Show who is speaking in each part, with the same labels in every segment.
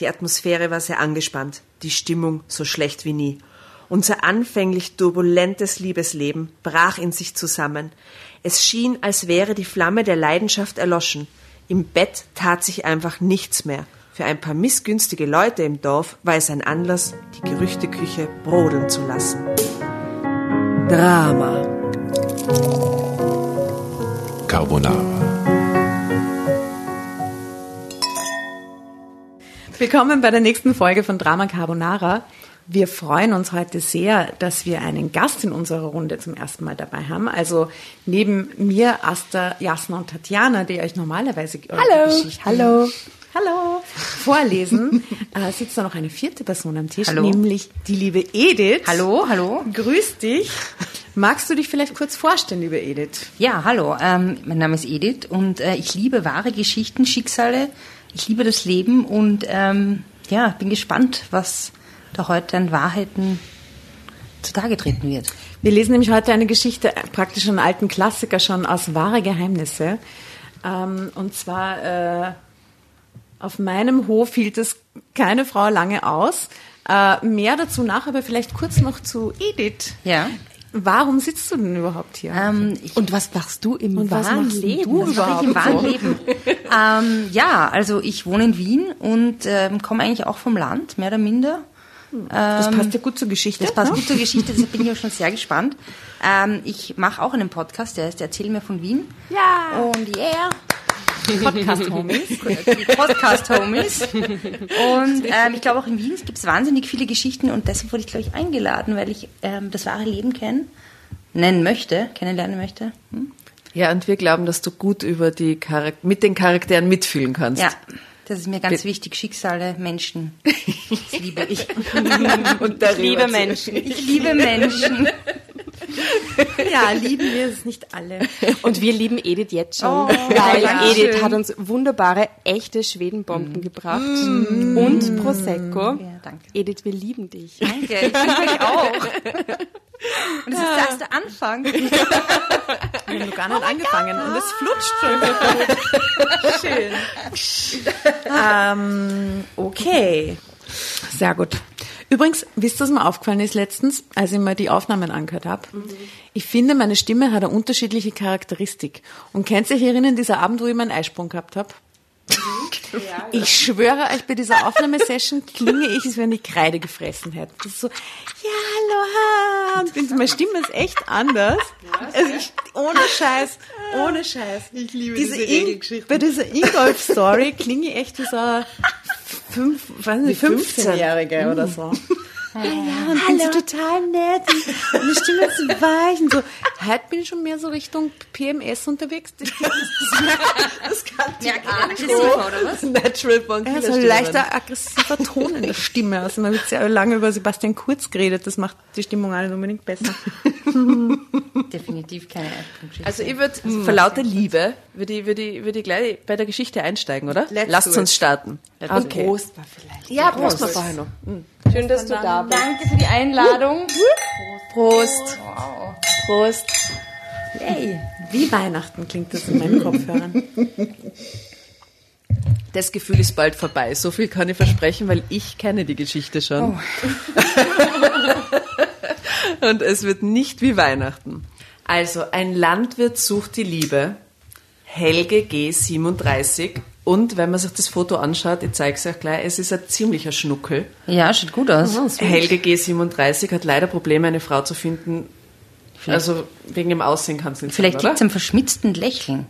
Speaker 1: Die Atmosphäre war sehr angespannt, die Stimmung so schlecht wie nie. Unser anfänglich turbulentes Liebesleben brach in sich zusammen. Es schien, als wäre die Flamme der Leidenschaft erloschen. Im Bett tat sich einfach nichts mehr. Für ein paar missgünstige Leute im Dorf war es ein Anlass, die Gerüchteküche brodeln zu lassen. Drama.
Speaker 2: Carbonara.
Speaker 3: Willkommen bei der nächsten Folge von Drama Carbonara. Wir freuen uns heute sehr, dass wir einen Gast in unserer Runde zum ersten Mal dabei haben. Also neben mir Asta, Jasna und Tatjana, die euch normalerweise eure
Speaker 4: Hallo.
Speaker 3: Geschichten
Speaker 4: Hallo.
Speaker 3: Hallo. vorlesen, äh, sitzt da noch eine vierte Person am Tisch,
Speaker 4: Hallo.
Speaker 3: nämlich die liebe Edith.
Speaker 4: Hallo, hallo.
Speaker 3: Grüß dich. Magst du dich vielleicht kurz vorstellen, liebe Edith?
Speaker 4: Ja, hallo. Ähm, mein Name ist Edith und äh, ich liebe wahre Geschichten, Schicksale. Ich liebe das Leben und ähm, ja, bin gespannt, was da heute an Wahrheiten zutage treten wird.
Speaker 3: Wir lesen nämlich heute eine Geschichte, äh, praktisch einen alten Klassiker schon aus Wahre Geheimnisse. Ähm, und zwar äh, auf meinem Hof hielt es keine Frau lange aus. Äh, mehr dazu nach, aber vielleicht kurz noch zu Edith.
Speaker 4: Ja.
Speaker 3: Warum sitzt du denn überhaupt hier?
Speaker 4: Ähm, ich,
Speaker 5: Und was machst du im
Speaker 3: Und
Speaker 5: wahren Leben?
Speaker 3: du
Speaker 4: was mache ich im wahren Leben? ähm, ja, also ich wohne in Wien und ähm, komme eigentlich auch vom Land, mehr oder minder.
Speaker 3: das passt ja gut zur Geschichte.
Speaker 4: Das passt
Speaker 3: ne?
Speaker 4: gut zur Geschichte, deshalb bin ich auch schon sehr gespannt. Ähm, ich mache auch einen Podcast, der heißt Erzähl mir von Wien.
Speaker 3: Ja.
Speaker 4: Und yeah,
Speaker 3: Podcast-Homies.
Speaker 4: Podcast-Homies. Und ähm, ich glaube auch in Wien gibt es wahnsinnig viele Geschichten und deshalb wurde ich, glaube ich, eingeladen, weil ich ähm, das wahre Leben kennen, nennen möchte, kennenlernen möchte. Hm?
Speaker 1: Ja, und wir glauben, dass du gut über die Charak mit den Charakteren mitfühlen kannst.
Speaker 4: Ja, das ist mir ganz wichtig. Schicksale, Menschen. Das liebe ich.
Speaker 1: Und darüber
Speaker 5: liebe Menschen.
Speaker 4: Ich liebe Menschen.
Speaker 3: Ja, lieben wir es nicht alle.
Speaker 5: Und wir lieben Edith jetzt schon,
Speaker 4: Oh,
Speaker 5: weil
Speaker 4: danke
Speaker 5: Edith
Speaker 4: schön.
Speaker 5: hat uns wunderbare, echte Schwedenbomben gebracht und Prosecco.
Speaker 4: Ja, danke.
Speaker 5: Edith, wir lieben dich.
Speaker 4: Danke, ich liebe euch auch. Und das ist der erste Anfang.
Speaker 3: Wir haben noch gar nicht angefangen und es flutscht schon gut. Schön. ähm, okay. Sehr gut. Übrigens, wisst ihr, was mir aufgefallen ist letztens, als ich mal die Aufnahmen angehört habe? Ich finde, meine Stimme hat eine unterschiedliche Charakteristik. Und könnt ihr euch erinnern, dieser Abend, wo ich meinen Eisprung gehabt habe? Ich schwöre euch, bei dieser Aufnahmesession klinge ich, als wenn ich Kreide gefressen hätte. Das ist so, ja, hallo, ha. Und bin- meine Stimme ist echt anders. Also ich, ohne Scheiß, ohne Scheiß. Ich liebe diese, diese Bei dieser Ingolf-Story klinge ich echt wie so fünf, weiß nicht, 15-Jährige oder so. Ja, und bin so total nett und meine Stimme ist so weich und so. Heute bin ich schon mehr so Richtung PMS unterwegs. Das, das kann die
Speaker 4: Ja, aggressiver, oder was?
Speaker 1: Natural Born
Speaker 3: ja, so ein leichter aggressiver Ton in der Stimme. Also man wird sehr lange über Sebastian Kurz geredet. Das macht die Stimmung auch nicht unbedingt besser.
Speaker 4: Definitiv keine Eisprunggeschichte.
Speaker 1: Also ich würde vor lauter Liebe würde ich, würde ich, würde ich gleich bei der Geschichte einsteigen, oder?
Speaker 3: Let's
Speaker 1: Lasst uns
Speaker 3: it.
Speaker 1: Starten.
Speaker 5: Und Prost war vielleicht.
Speaker 1: Ja, Prost mal vorher noch.
Speaker 5: Schön, dass du da bist.
Speaker 4: Danke für die Einladung.
Speaker 1: Prost. Prost.
Speaker 3: Hey, wie Weihnachten klingt das in meinen Kopfhörern.
Speaker 1: Das Gefühl ist bald vorbei. So viel kann ich versprechen, weil ich kenne die Geschichte schon. Und es wird nicht wie Weihnachten. Also, ein Landwirt sucht die Liebe. Helge G. 37. Und wenn man sich das Foto anschaut, ich zeige es euch gleich, es ist ein ziemlicher Schnuckel.
Speaker 4: Ja, sieht gut aus.
Speaker 1: Helge G. 37 hat leider Probleme, eine Frau zu finden. Also wegen dem Aussehen kann es nicht
Speaker 4: Vielleicht liegt es am verschmitzten Lächeln.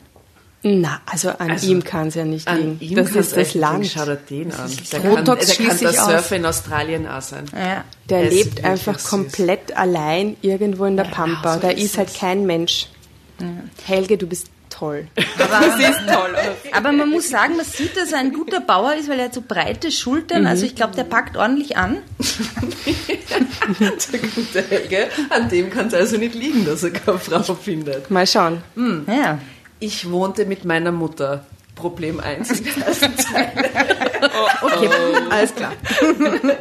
Speaker 5: Na, also an
Speaker 1: Also,
Speaker 5: ihm kann es ja nicht
Speaker 1: An
Speaker 5: liegen.
Speaker 1: ihm
Speaker 5: das ist das
Speaker 1: echt liegen.
Speaker 5: Land.
Speaker 1: Schau dir den an. Der
Speaker 3: Botox
Speaker 1: kann, der kann der
Speaker 3: ich aus.
Speaker 1: Surfer in Australien auch sein.
Speaker 4: Ja.
Speaker 5: Der
Speaker 1: Er ist
Speaker 5: lebt einfach
Speaker 1: süß.
Speaker 5: komplett allein irgendwo in der Pampa.
Speaker 1: so
Speaker 5: da
Speaker 1: ist
Speaker 5: ist halt kein Mensch. Helge, du bist toll.
Speaker 4: Aber man muss sagen, man sieht, dass er ein guter Bauer ist, weil er hat so breite Schultern. Also ich glaube, der packt ordentlich an.
Speaker 1: Der gute Helge, an dem kann es also nicht liegen, dass er keine Frau findet.
Speaker 5: Mal schauen.
Speaker 4: Ja.
Speaker 1: Ich wohnte mit meiner Mutter. Problem 1 im ersten Teil.
Speaker 3: Okay, alles klar.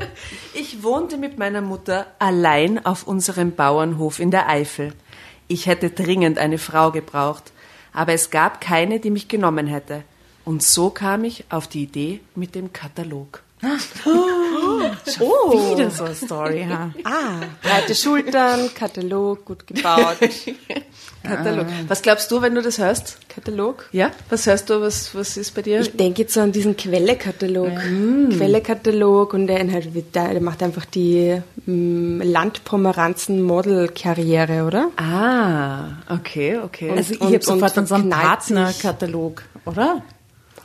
Speaker 1: Ich wohnte mit meiner Mutter allein auf unserem Bauernhof in der Eifel. Ich hätte dringend eine Frau gebraucht, aber es gab keine, die mich genommen hätte. Und so kam ich auf die Idee mit dem Katalog.
Speaker 3: Oh. Wieder so eine Story, ha.
Speaker 5: Ah, breite Schultern, Katalog, gut gebaut.
Speaker 1: Katalog. Was glaubst du, wenn du das hörst?
Speaker 5: Katalog?
Speaker 1: Ja? Was hörst du? Was, was ist bei dir?
Speaker 5: Ich denke jetzt so an diesen Quelle-Katalog. Quelle-Katalog und der Inhalt der macht einfach die mm, Landpomeranzen-Model-Karriere, oder?
Speaker 1: ah, okay, okay.
Speaker 3: Also ich
Speaker 5: Und-
Speaker 3: habe sofort an so einen. Partnerkatalog, oder?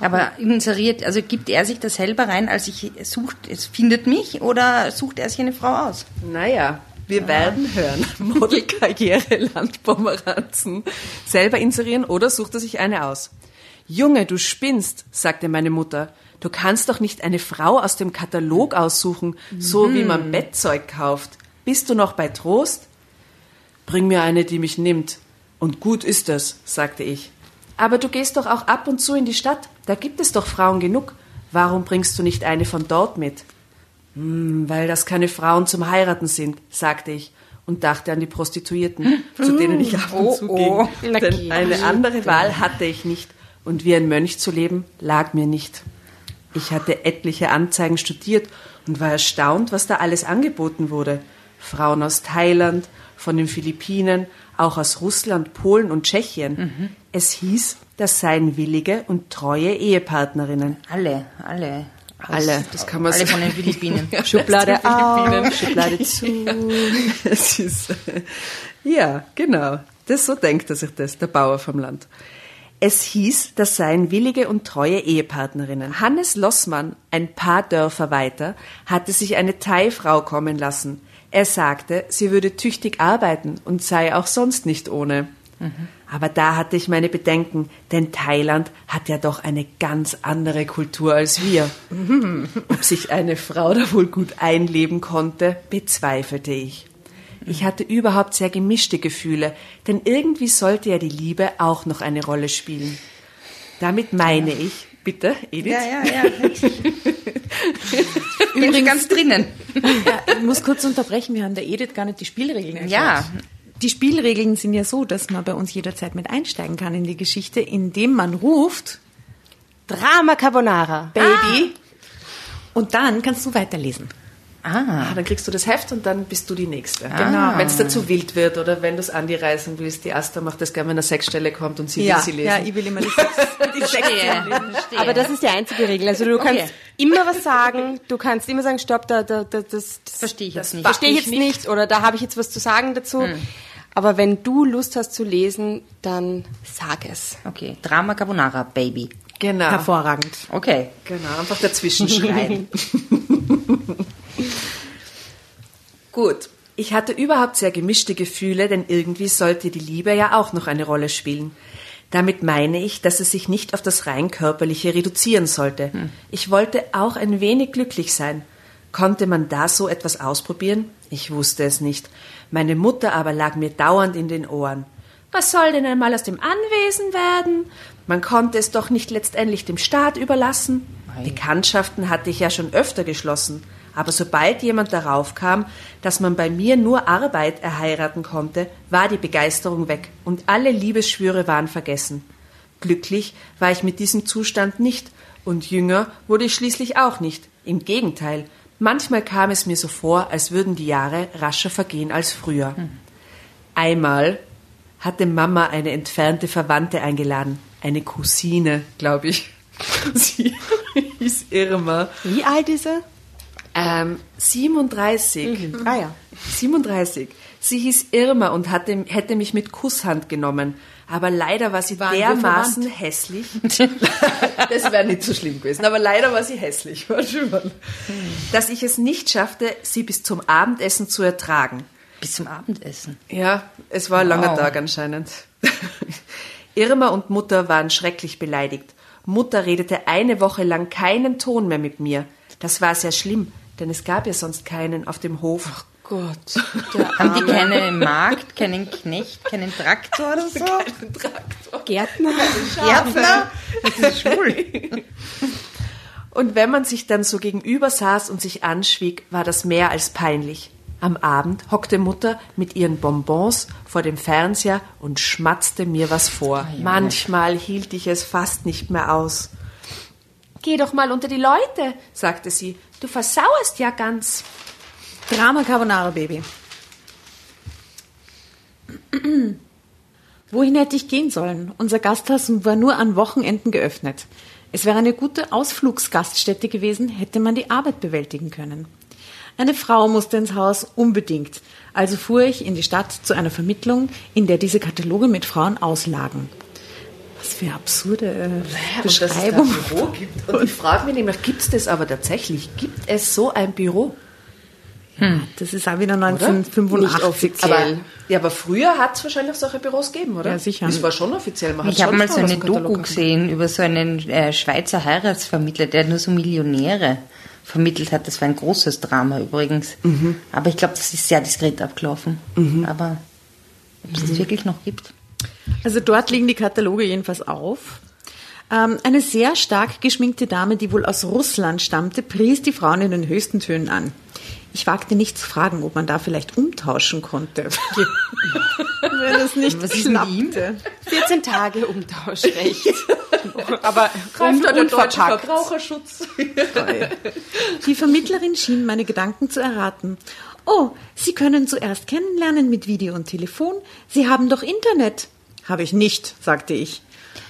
Speaker 4: Aber inseriert, also gibt er sich das selber rein, als ich sucht, es findet mich oder sucht er sich eine Frau aus?
Speaker 1: Naja, wir werden hören. Modelkarriere, Landpomeranzen. Selber inserieren oder sucht er sich eine aus? Junge, du spinnst, sagte meine Mutter. Du kannst doch nicht eine Frau aus dem Katalog aussuchen, so wie man Bettzeug kauft. Bist du noch bei Trost? Bring mir eine, die mich nimmt. Und gut ist es, sagte ich. Aber du gehst doch auch ab und zu in die Stadt. Da gibt es doch Frauen genug. Warum bringst du nicht eine von dort mit? Hm, weil das keine Frauen zum Heiraten sind, sagte ich und dachte an die Prostituierten, zu denen ich ab und zu ging.
Speaker 5: Na
Speaker 1: Denn eine andere Wahl hatte ich nicht und wie ein Mönch zu leben lag mir nicht. Ich hatte etliche Anzeigen studiert und war erstaunt, was da alles angeboten wurde. Frauen aus Thailand, von den Philippinen, auch aus Russland, Polen und Tschechien. Es hieß, das seien willige und treue Ehepartnerinnen.
Speaker 4: Alle, alle. Aus-
Speaker 1: Alle, das kann man
Speaker 4: Alle
Speaker 1: so-
Speaker 4: von den Philippinen.
Speaker 5: Schublade auf.
Speaker 1: Schublade zu. Es ist, äh, ja, genau. Das so denkt er sich das, der Bauer vom Land. Es hieß, das seien willige und treue Ehepartnerinnen. Hannes Lossmann, ein paar Dörfer weiter, hatte sich eine Thai-Frau kommen lassen. Er sagte, sie würde tüchtig arbeiten und sei auch sonst nicht ohne. Aber da hatte ich meine Bedenken, denn Thailand hat ja doch eine ganz andere Kultur als wir. Ob sich eine Frau da wohl gut einleben konnte, bezweifelte ich. Ich hatte überhaupt sehr gemischte Gefühle, denn irgendwie sollte ja die Liebe auch noch eine Rolle spielen. Damit meine ich, bitte, Edith?
Speaker 4: Ja, ja, ja. Übrigens ganz drinnen.
Speaker 3: Ja, ich muss kurz unterbrechen, wir haben der Edith gar nicht die Spielregeln erklärt.
Speaker 4: Ja.
Speaker 3: Die Spielregeln sind ja so, dass man bei uns jederzeit mit einsteigen kann in die Geschichte, indem man ruft,
Speaker 5: Drama Carbonara.
Speaker 3: Baby, und dann kannst du weiterlesen.
Speaker 4: Ah.
Speaker 1: Ah, dann kriegst du das Heft und dann bist du die Nächste.
Speaker 3: Genau.
Speaker 1: Wenn es dazu wild wird oder wenn du es an die reisen willst, die Asta macht das gerne, wenn eine Sexstelle kommt und sie will sie lesen.
Speaker 3: ja, ich will immer die Sex, die Sex.
Speaker 4: Verstehe.
Speaker 5: Aber das ist die einzige Regel. Also du kannst
Speaker 4: Okay.
Speaker 5: immer was sagen, du kannst immer sagen, stopp, da, da, da das, das
Speaker 4: Verstehe ich jetzt nicht.
Speaker 5: verstehe ich jetzt
Speaker 1: nicht.
Speaker 5: nicht oder da habe ich jetzt was zu sagen dazu. Aber wenn du Lust hast zu lesen, dann sag es.
Speaker 4: Okay, Drama Carbonara, Baby.
Speaker 1: Genau.
Speaker 3: Hervorragend.
Speaker 4: Okay.
Speaker 1: Genau, einfach dazwischen schreien. Gut. Ich hatte überhaupt sehr gemischte Gefühle, denn irgendwie sollte die Liebe ja auch noch eine Rolle spielen. Damit meine ich, dass es sich nicht auf das rein körperliche reduzieren sollte. Ich wollte auch ein wenig glücklich sein. Konnte man da so etwas ausprobieren? Ich wusste es nicht. Meine Mutter aber lag mir dauernd in den Ohren. Was soll denn einmal aus dem Anwesen werden? Man konnte es doch nicht letztendlich dem Staat überlassen. Bekanntschaften hatte ich ja schon öfter geschlossen. Aber sobald jemand darauf kam, dass man bei mir nur Arbeit erheiraten konnte, war die Begeisterung weg und alle Liebesschwüre waren vergessen. Glücklich war ich mit diesem Zustand nicht und jünger wurde ich schließlich auch nicht. Im Gegenteil, manchmal kam es mir so vor, als würden die Jahre rascher vergehen als früher. Einmal hatte Mama eine entfernte Verwandte eingeladen, eine Cousine, glaube ich. Sie hieß Irma.
Speaker 5: Wie alt ist er?
Speaker 1: Ähm, 37.
Speaker 5: Ah ja.
Speaker 1: 37. Sie hieß Irma und hatte, hätte mich mit Kusshand genommen. Aber leider war sie
Speaker 3: Waren
Speaker 1: dermaßen hässlich. das wäre nicht so schlimm gewesen. Aber leider war sie hässlich. Dass ich es nicht schaffte, sie bis zum Abendessen zu ertragen.
Speaker 4: Bis zum Abendessen.
Speaker 1: Ja, es war ein langer
Speaker 4: Wow.
Speaker 1: Tag anscheinend. Irma und Mutter waren schrecklich beleidigt. Mutter redete eine Woche lang keinen Ton mehr mit mir. Das war sehr schlimm, denn es gab ja sonst keinen auf dem Hof.
Speaker 5: Gott. Der
Speaker 4: Haben die keine Magd, keinen Knecht, keinen Traktor oder so?
Speaker 5: Gärtner.
Speaker 4: Gärtner? Das ist schwul.
Speaker 1: Und wenn man sich dann so gegenüber saß und sich anschwieg, war das mehr als peinlich. Am Abend hockte Mutter mit ihren Bonbons vor dem Fernseher und schmatzte mir was vor. Manchmal hielt ich es fast nicht mehr aus. Geh doch mal unter die Leute, sagte sie. Du versauerst ja ganz.
Speaker 3: Drama Carbonara Baby. Wohin hätte ich gehen sollen? Unser Gasthaus war nur an Wochenenden geöffnet. Es wäre eine gute Ausflugsgaststätte gewesen, hätte man die Arbeit bewältigen können. Eine Frau musste ins Haus unbedingt. Also fuhr ich in die Stadt zu einer Vermittlung, in der diese Kataloge mit Frauen auslagen. Was für absurde äh, Beschreibung.
Speaker 1: Und dass es da ein Büro gibt. Und ich frage mich nämlich, gibt es das aber tatsächlich? Gibt es so ein Büro?
Speaker 3: Hm. Das ist auch wieder 1985.
Speaker 5: Nicht offiziell.
Speaker 1: Aber, ja, aber früher hat es wahrscheinlich solche Büros gegeben, oder?
Speaker 3: Ja, sicher.
Speaker 1: Das war schon offiziell. Man hat
Speaker 4: Ich habe mal so eine Doku gesehen über so einen äh, Schweizer Heiratsvermittler, der nur so Millionäre vermittelt hat. Das war ein großes Drama übrigens. Aber ich glaube, das ist sehr diskret abgelaufen. Aber ob es das wirklich noch gibt?
Speaker 3: Also dort liegen die Kataloge jedenfalls auf. Ähm, eine sehr stark geschminkte Dame, die wohl aus Russland stammte, pries die Frauen in den höchsten Tönen an. Ich wagte nicht zu fragen, ob man da vielleicht umtauschen konnte. Wenn es nicht
Speaker 4: Was
Speaker 3: klappte.
Speaker 5: 14 Tage Umtauschrecht. Aber
Speaker 1: Greift deutsche
Speaker 5: unverpackt.
Speaker 1: Verbraucherschutz.
Speaker 3: Die Vermittlerin schien meine Gedanken zu erraten. Oh, Sie können zuerst kennenlernen mit Video und Telefon. Sie haben doch Internet. Habe ich nicht, sagte ich.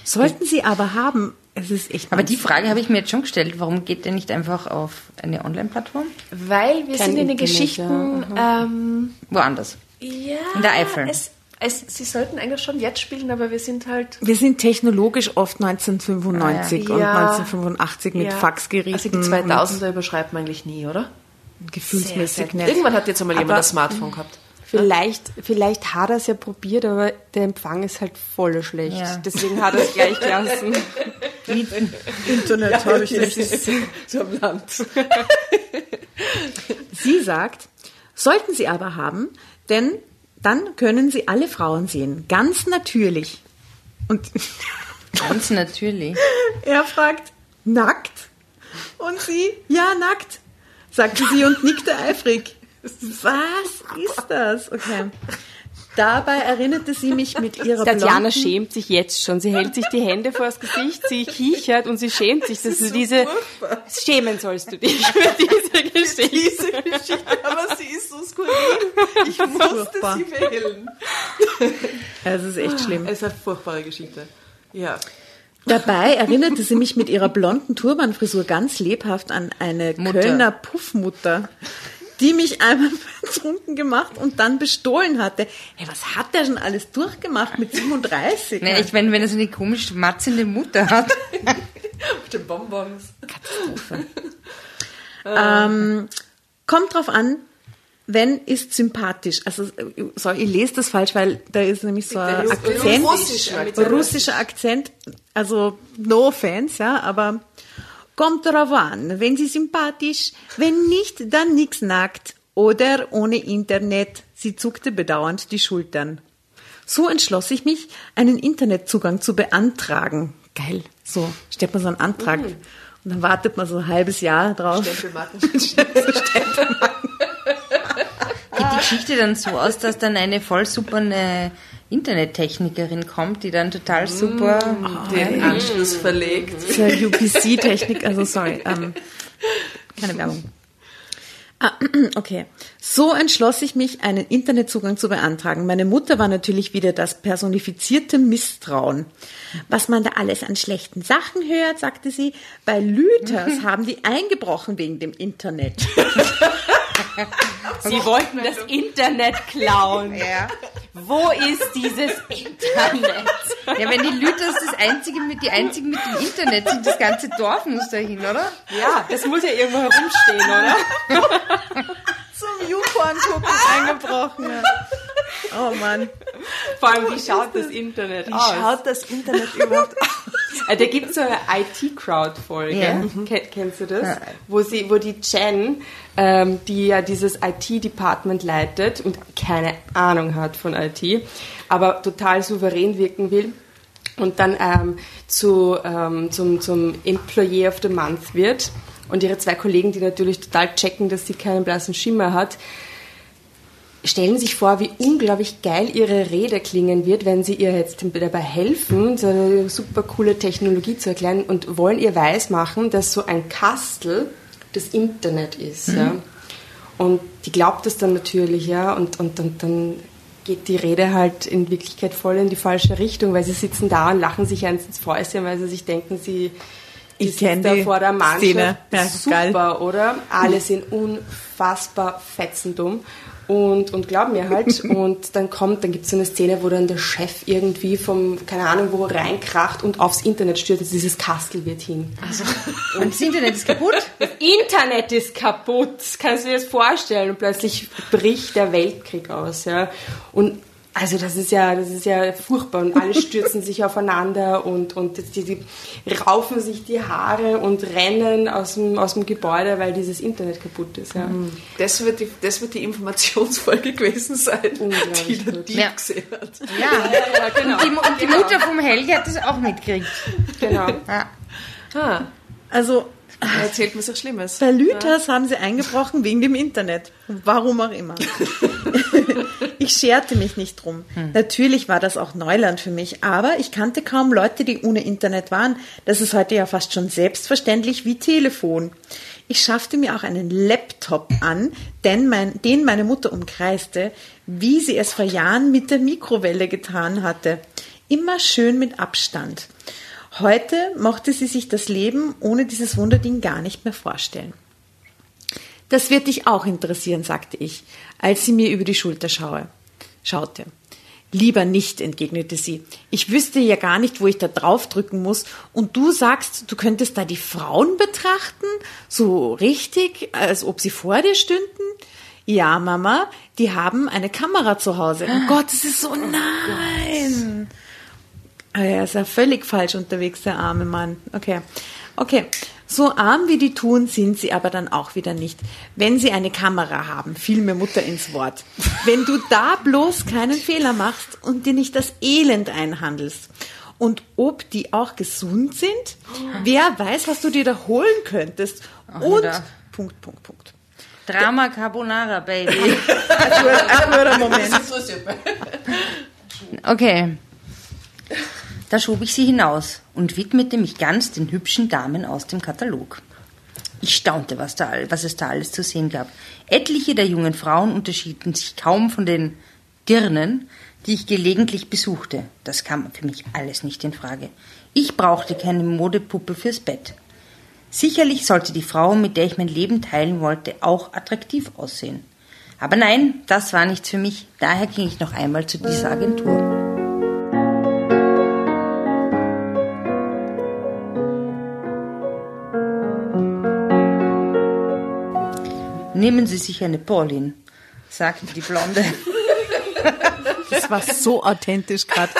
Speaker 3: Sollten Sie aber haben, es ist echt.
Speaker 4: Aber die Frage habe ich mir jetzt schon gestellt. Warum geht der nicht einfach auf eine Online-Plattform?
Speaker 1: Weil wir
Speaker 5: Kein
Speaker 1: sind in den Geschichten. Ähm,
Speaker 4: Woanders.
Speaker 1: ja,
Speaker 4: In der Eifel.
Speaker 1: Es, es, sie sollten eigentlich schon jetzt spielen, aber wir sind halt.
Speaker 3: Wir sind technologisch oft 1995 und
Speaker 1: Ja.
Speaker 3: 1985 mit
Speaker 1: ja,
Speaker 3: Faxgeräten.
Speaker 1: Also die 2000er überschreibt man eigentlich nie, oder?
Speaker 3: und gefühlsmäßig nicht.
Speaker 1: Irgendwann hat jetzt einmal jemand
Speaker 5: Aber-
Speaker 1: ein Smartphone gehabt.
Speaker 5: Vielleicht, vielleicht hat er es ja probiert, aber der Empfang ist halt voll schlecht.
Speaker 4: Ja.
Speaker 5: Deswegen hat er es gleich gelassen.
Speaker 3: Internet habe ich nicht.
Speaker 1: so am Land.
Speaker 3: Sie sagt, sollten Sie aber haben, denn dann können Sie alle Frauen sehen. Ganz natürlich. Und
Speaker 4: Ganz natürlich.
Speaker 3: er fragt, nackt? Und sie, ja, nackt, sagte sie und nickte eifrig. Was ist das? Okay. Dabei erinnerte sie mich mit ihrer
Speaker 5: Tatjana
Speaker 3: blonden...
Speaker 5: schämt sich jetzt schon. Sie hält sich die Hände vors Gesicht, sie kichert und sie schämt sich, dass du diese. Schämen sollst du dich für diese Geschichte.
Speaker 1: aber sie ist so skurril. Ich
Speaker 3: Furchtbar.
Speaker 1: musste sie wählen.
Speaker 3: Es ist echt schlimm.
Speaker 1: Es ist eine furchtbare Geschichte. Ja.
Speaker 3: Dabei erinnerte sie mich mit ihrer blonden Turbanfrisur ganz lebhaft an eine
Speaker 4: Mutter.
Speaker 3: Kölner Puffmutter, die mich einmal betrunken gemacht und dann bestohlen hatte. Hey, was hat der schon alles durchgemacht mit 37?
Speaker 4: Nee, ich meine, wenn er so eine komisch matzende Mutter hat.
Speaker 1: Mit den Bonbons.
Speaker 3: Ähm, kommt drauf an, wenn ist sympathisch. Also sorry, ich lese das falsch, weil da ist nämlich so ein Akzent,
Speaker 1: russischer Akzent.
Speaker 3: russischer Akzent. Also no offense, ja, aber kommt drauf an, wenn sie sympathisch, wenn nicht, dann nix nackt oder ohne Internet. Sie zuckte bedauernd die Schultern. So entschloss ich mich, einen Internetzugang zu beantragen. Geil. So, stellt man so einen Antrag. Und dann wartet man so ein halbes Jahr drauf.
Speaker 1: Stempelmarken.
Speaker 4: Geht die Geschichte dann so aus, dass dann eine voll super eine Internettechnikerin kommt, die dann total super.
Speaker 1: Den Anschluss verlegt.
Speaker 3: Ja UPC-Technik, also sorry, ähm, keine Werbung. Ah, okay. So entschloss ich mich, einen Internetzugang zu beantragen. Meine Mutter war natürlich wieder das personifizierte Misstrauen. Was man da alles an schlechten Sachen hört, sagte sie, bei Lüthers haben die eingebrochen wegen dem Internet.
Speaker 5: Sie wollten das Internet klauen. Wo ist dieses Internet?
Speaker 4: Ja, wenn die Lüters das einzige mit, die einzigen mit dem Internet sind, das ganze Dorf muss dahin, oder?
Speaker 5: Ja, das muss ja irgendwo herumstehen, oder?
Speaker 3: Zum YouPorn gucken eingebrochen. Ja. Oh Mann.
Speaker 5: Vor allem, wie schaut das Internet
Speaker 1: Wie
Speaker 5: aus?
Speaker 1: schaut das Internet überhaupt aus?
Speaker 5: Äh, Da gibt es so eine IT-Crowd-Folge,
Speaker 4: Ja.
Speaker 5: Ken- kennst du das? Wo, sie, wo die Jen, ähm, die ja dieses IT-Department leitet und keine Ahnung hat von IT, aber total souverän wirken will und dann ähm, zu, ähm, zum, zum Employee of the Month wird und- und ihre zwei Kollegen, die natürlich total checken, dass sie keinen blassen Schimmer hat, stellen sich vor, wie unglaublich geil ihre Rede klingen wird, wenn sie ihr jetzt dabei helfen, so eine super coole Technologie zu erklären und wollen ihr weismachen, dass so ein Kastel das Internet ist. Mhm. Ja. Und die glaubt das dann natürlich, ja, und, und, und dann geht die Rede halt in Wirklichkeit voll in die falsche Richtung, weil sie sitzen da und lachen sich eins ins Fäustchen, weil sie sich denken, sie
Speaker 3: ich kenne da vor der Mannschaft. Szene.
Speaker 5: Ja, super, geil. oder? Alle sind unfassbar fetzendumm und, und glauben mir halt. und dann kommt, dann gibt es so eine Szene, wo dann der Chef irgendwie vom, keine Ahnung, wo reinkracht und aufs Internet stürzt. Also dieses Kastel wird hin. Also,
Speaker 4: und das Internet ist kaputt?
Speaker 5: Das Internet ist kaputt. Kannst du dir das vorstellen? Und plötzlich bricht der Weltkrieg aus. Ja. Und also das ist ja, das ist ja furchtbar und alle stürzen sich aufeinander und, und die, die raufen sich die Haare und rennen aus dem, aus dem Gebäude, weil dieses Internet kaputt ist. Ja. Mhm.
Speaker 1: Das, wird die, das wird die Informationsfolge gewesen sein, die der Dieb ja. gesehen hat.
Speaker 4: Ja, ja, genau. Und die, und die genau. Mutter vom Helge hat das auch mitgekriegt.
Speaker 5: Genau. Ja.
Speaker 3: Ah. Also
Speaker 1: er erzählt mir so Schlimmes.
Speaker 3: Bei Lüthers ja. haben sie eingebrochen wegen dem Internet. Warum auch immer. ich scherte mich nicht drum. Hm. Natürlich war das auch Neuland für mich, aber ich kannte kaum Leute, die ohne Internet waren. Das ist heute ja fast schon selbstverständlich wie Telefon. Ich schaffte mir auch einen Laptop an, denn mein, den meine Mutter umkreiste, wie sie es vor Jahren mit der Mikrowelle getan hatte. Immer schön mit Abstand. Heute mochte sie sich das Leben ohne dieses Wunderding gar nicht mehr vorstellen. Das wird dich auch interessieren, sagte ich, als sie mir über die Schulter schaue, schaute. Lieber nicht, entgegnete sie. Ich wüsste ja gar nicht, wo ich da draufdrücken muss. Und du sagst, du könntest da die Frauen betrachten? So richtig, als ob sie vor dir stünden? Ja, Mama, die haben eine Kamera zu Hause. Oh Gott, das ist so, oh nein. Ah, er ist ja völlig falsch unterwegs, der arme Mann. Okay. Okay. So arm wie die tun, sind sie aber dann auch wieder nicht. Wenn sie eine Kamera haben, fiel mir Mutter ins Wort. Wenn du da bloß keinen Fehler machst und dir nicht das Elend einhandelst. Und ob die auch gesund sind, wer weiß, was du dir da holen könntest. Ach, und. Punkt, Punkt, Punkt.
Speaker 4: Drama Carbonara, Baby.
Speaker 3: Moment.
Speaker 4: Okay. Da schob ich sie hinaus und widmete mich ganz den hübschen Damen aus dem Katalog. Ich staunte, was, da, was es da alles zu sehen gab. Etliche der jungen Frauen unterschieden sich kaum von den Dirnen, die ich gelegentlich besuchte. Das kam für mich alles nicht in Frage. Ich brauchte keine Modepuppe fürs Bett. Sicherlich sollte die Frau, mit der ich mein Leben teilen wollte, auch attraktiv aussehen. Aber nein, das war nichts für mich. Daher ging ich noch einmal zu dieser Agentur. Nehmen Sie sich eine Pauline, sagte die Blonde.
Speaker 3: Das war so authentisch gerade.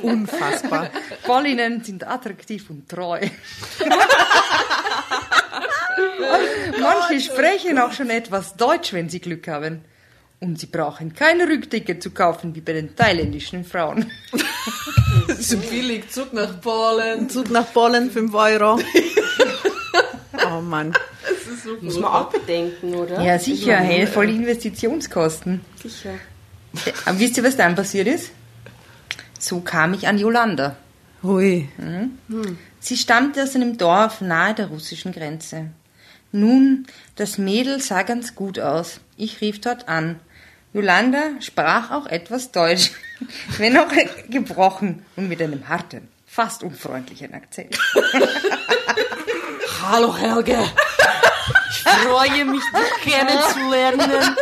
Speaker 3: Unfassbar.
Speaker 4: Paulinen sind attraktiv und treu. Manche sprechen auch schon etwas Deutsch, wenn sie Glück haben. Und sie brauchen keine Rückticket zu kaufen wie bei den thailändischen Frauen.
Speaker 1: so billig, Zug nach Polen.
Speaker 3: Zug nach Polen, 5 Euro. Oh Mann
Speaker 5: so Muss man auch bedenken, oder?
Speaker 4: Ja, sicher. Hey, voll Investitionskosten.
Speaker 5: Sicher.
Speaker 4: Aber wisst ihr, was dann passiert ist? So kam ich an Jolanda.
Speaker 3: Hui.
Speaker 4: Mhm. Hm. Sie stammte aus einem Dorf nahe der russischen Grenze. Nun, das Mädel sah ganz gut aus. Ich rief dort an. Jolanda sprach auch etwas Deutsch, wenn auch gebrochen und mit einem harten, fast unfreundlichen Akzent.
Speaker 1: Hallo Helge, ich freue mich, dich kennenzulernen.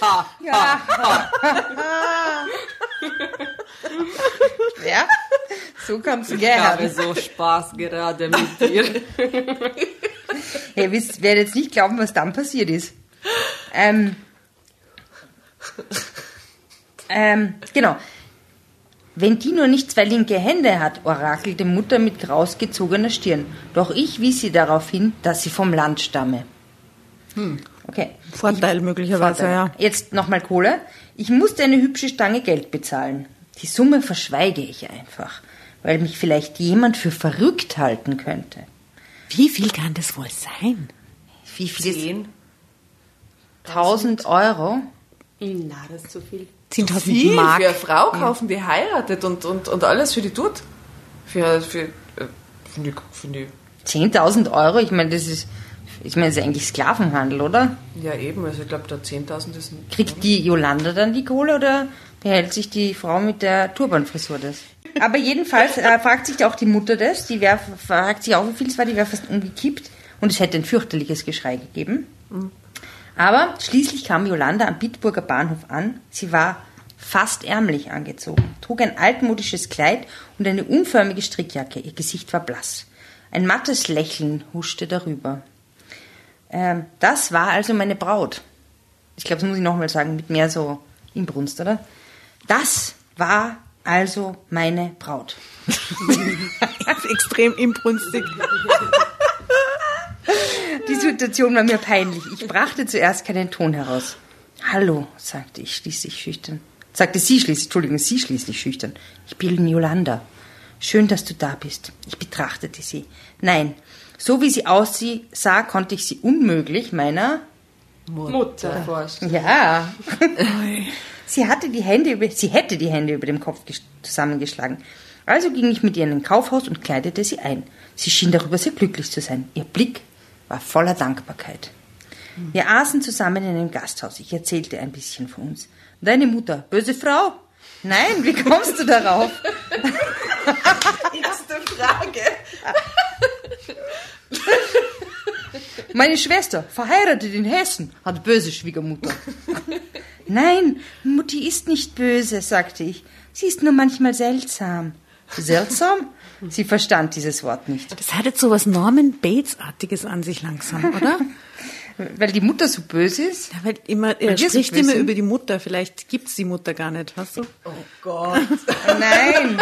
Speaker 4: Ha, ha, ha. Ja, so kannst du gerne.
Speaker 1: Ich habe so Spaß gerade mit dir.
Speaker 4: Ihr wisst, werdet jetzt nicht glauben, was dann passiert ist. Ähm, ähm, genau. Wenn die nur nicht zwei linke Hände hat, orakelte Mutter mit krausgezogener Stirn. Doch ich wies sie darauf hin, dass sie vom Land stamme.
Speaker 3: Hm. Okay. Vorteil ich, möglicherweise, Vorteil. ja.
Speaker 4: Jetzt nochmal Kohle. Ich musste eine hübsche Stange Geld bezahlen. Die Summe verschweige ich einfach, weil mich vielleicht jemand für verrückt halten könnte.
Speaker 3: Wie viel kann das wohl sein?
Speaker 1: Wie viel? Zehn.
Speaker 4: 1000 Euro?
Speaker 5: Na, das ist zu viel.
Speaker 3: 10.000
Speaker 1: Viel
Speaker 3: Mark.
Speaker 1: für eine Frau kaufen, die heiratet und, und, und alles für die tut. Für, für äh, ich, finde ich,
Speaker 4: 10.000 Euro? Ich meine, das ist, ich meine, das ist eigentlich Sklavenhandel, oder?
Speaker 1: ja eben, also ich glaube, da 10.000 ist ein,
Speaker 4: Kriegt die Jolanda dann die Kohle oder behält sich die Frau mit der Turbanfrisur das? Aber jedenfalls äh, fragt sich auch die Mutter das, die wär, fragt sich auch, wie viel es war, die wäre fast umgekippt und es hätte ein fürchterliches Geschrei gegeben. Aber schließlich kam Jolanda am Bitburger Bahnhof an. Sie war fast ärmlich angezogen, trug ein altmodisches Kleid und eine unförmige Strickjacke. Ihr Gesicht war blass. Ein mattes Lächeln huschte darüber. Ähm, das war also meine Braut. Ich glaube, das muss ich nochmal sagen, mit mehr so Inbrunst, oder? Das war also meine Braut.
Speaker 3: Extrem inbrünstig.
Speaker 4: Die Situation war mir peinlich. Ich brachte zuerst keinen Ton heraus. Hallo, sagte ich schließlich schüchtern. Sagte sie schließlich, Entschuldigung, sie schließlich schüchtern. Ich bin Yolanda. Schön, dass du da bist. Ich betrachtete sie. Nein, so wie sie aussah, konnte ich sie unmöglich meiner
Speaker 5: Mutter vorstellen.
Speaker 4: Ja. sie hatte die Hände über, sie hätte die Hände über dem Kopf ges- zusammengeschlagen. Also ging ich mit ihr in ein Kaufhaus und kleidete sie ein. Sie schien darüber sehr glücklich zu sein. Ihr Blick war voller Dankbarkeit. Wir aßen zusammen in einem Gasthaus. Ich erzählte ein bisschen von uns. Deine Mutter, böse Frau? Nein, wie kommst du darauf?
Speaker 1: Erste Frage.
Speaker 4: Meine Schwester, verheiratet in Hessen, hat böse Schwiegermutter. Nein, Mutti ist nicht böse, sagte ich. Sie ist nur manchmal seltsam. Seltsam? Sie verstand dieses Wort nicht.
Speaker 3: Das hat jetzt so was Norman Bates-artiges an sich langsam, oder?
Speaker 4: Weil die Mutter so böse ist?
Speaker 3: Ja, weil immer,
Speaker 4: Weil
Speaker 3: er
Speaker 4: wir so
Speaker 3: spricht
Speaker 4: böse
Speaker 3: immer über die Mutter. Vielleicht gibt's die Mutter gar nicht, weißt du?
Speaker 1: Oh Gott.
Speaker 4: Nein.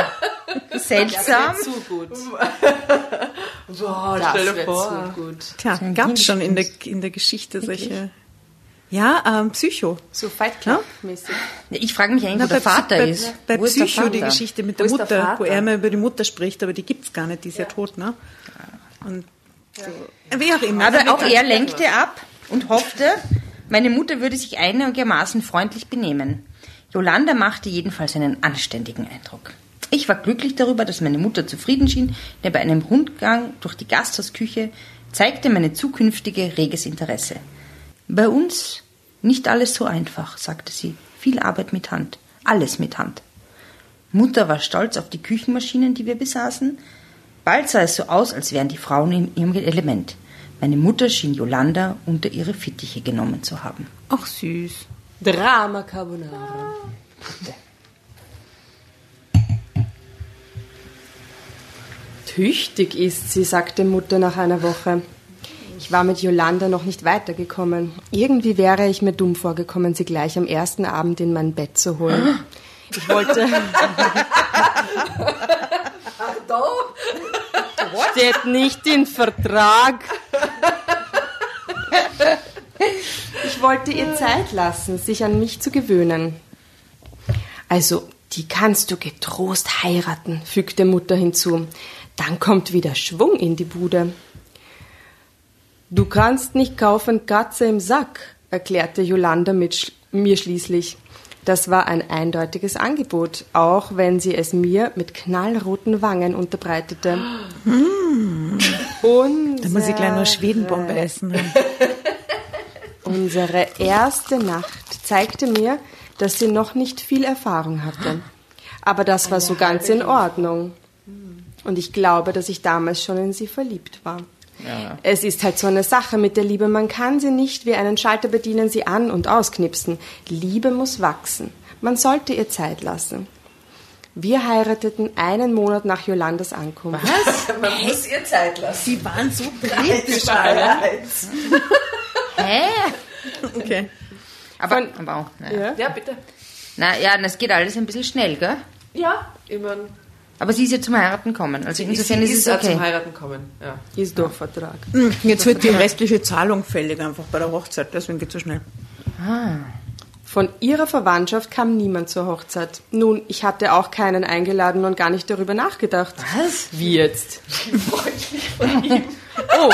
Speaker 4: Seltsam?
Speaker 5: Zu gut.
Speaker 1: Boah,
Speaker 5: Das
Speaker 1: stell dir vor.
Speaker 5: zu gut.
Speaker 3: Tja, gab's schon in der, in der Geschichte solche. Ja, ähm, Psycho.
Speaker 5: So Fight Club-mäßig.
Speaker 4: Ich frage mich eigentlich,
Speaker 3: Na,
Speaker 4: wo der Vater
Speaker 3: bei,
Speaker 4: ist.
Speaker 3: Bei
Speaker 4: wo
Speaker 3: Psycho die? Geschichte mit
Speaker 1: Wo
Speaker 3: der
Speaker 1: ist der
Speaker 3: Mutter, wo er immer über die Mutter spricht, aber die gibt's gar nicht, die ist ja, tot, ne? Und so. Wie auch immer.
Speaker 4: Aber auch er lenkte ab und hoffte, meine Mutter würde sich einigermaßen freundlich benehmen. Jolanda machte jedenfalls einen anständigen Eindruck. Ich war glücklich darüber, dass meine Mutter zufrieden schien, denn bei einem Rundgang durch die Gasthausküche zeigte meine zukünftige reges Interesse. Bei uns nicht alles so einfach, sagte sie. Viel Arbeit mit Hand. Alles mit Hand. Mutter war stolz auf die Küchenmaschinen, die wir besaßen. Bald sah es so aus, als wären die Frauen in ihrem Element. Meine Mutter schien Jolanda unter ihre Fittiche genommen zu haben.
Speaker 3: Ach süß.
Speaker 5: Drama Carbonara. Tüchtig ist sie, sagte Mutter nach einer Woche. Ich war mit Jolanda noch nicht weitergekommen. Irgendwie wäre ich mir dumm vorgekommen, sie gleich am ersten Abend in mein Bett zu holen. Ich wollte. Steht nicht im Vertrag. Ich wollte ihr Zeit lassen, sich an mich zu gewöhnen. Also, die kannst du getrost heiraten, fügte Mutter hinzu. Dann kommt wieder Schwung in die Bude. Du kannst nicht kaufen Katze im Sack, erklärte Jolanda mit mir schließlich. Das war ein eindeutiges Angebot, auch wenn sie es mir mit knallroten Wangen unterbreitete.
Speaker 3: Da muss ich gleich noch Schwedenbombe essen.
Speaker 5: Unsere erste Nacht zeigte mir, dass sie noch nicht viel Erfahrung hatte. Aber das war so ganz in Ordnung. Und ich glaube, dass ich damals schon in sie verliebt war. Es ist halt so eine Sache mit der Liebe. Man kann sie nicht wie einen Schalter bedienen, sie an- und ausknipsen. Liebe muss wachsen. Man sollte ihr Zeit lassen. Wir heirateten einen Monat nach Jolandas Ankunft.
Speaker 1: Man muss ihr Zeit lassen.
Speaker 3: Die waren so
Speaker 1: Kritisch.
Speaker 4: Hä?
Speaker 3: Okay.
Speaker 4: Aber,
Speaker 5: Von-
Speaker 4: aber auch, naja.
Speaker 5: Ja?
Speaker 1: Ja, bitte.
Speaker 4: Na ja, das geht alles ein bisschen schnell, gell?
Speaker 1: Ja, ich mein,
Speaker 4: Aber sie ist ja zum Heiraten gekommen. Also insofern
Speaker 1: sie
Speaker 4: ist es
Speaker 1: auch
Speaker 4: okay.
Speaker 1: zum Heiraten kommen. Ja.
Speaker 5: Ist durch Vertrag.
Speaker 3: Hm, Jetzt wird die restliche Zahlung fällig einfach bei der Hochzeit, deswegen geht es so schnell.
Speaker 5: Von ihrer Verwandtschaft kam niemand zur Hochzeit. Nun, ich hatte auch keinen eingeladen und gar nicht darüber nachgedacht.
Speaker 4: Was?
Speaker 5: Wie jetzt? Oh,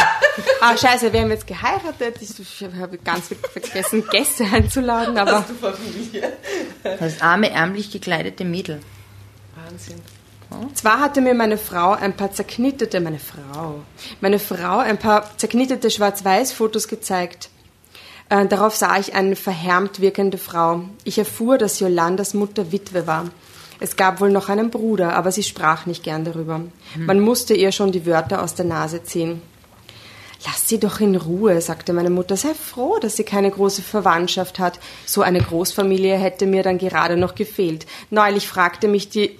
Speaker 5: ah, scheiße, wir haben jetzt geheiratet. Ich, ich habe ganz vergessen, Gäste einzuladen, aber
Speaker 4: Das arme, ärmlich gekleidete Mädel.
Speaker 1: Wahnsinn.
Speaker 5: Zwar hatte mir meine Frau ein paar zerknittete, meine Frau, meine Frau ein paar zerknittete Schwarz-Weiß-Fotos gezeigt. Äh, darauf sah ich eine verhärmt wirkende Frau. Ich erfuhr, dass Jolandas Mutter Witwe war. Es gab wohl noch einen Bruder, aber sie sprach nicht gern darüber. Man musste ihr schon die Wörter aus der Nase ziehen. Lass sie doch in Ruhe, sagte meine Mutter. Sei froh, dass sie keine große Verwandtschaft hat. So eine Großfamilie hätte mir dann gerade noch gefehlt. Neulich fragte mich die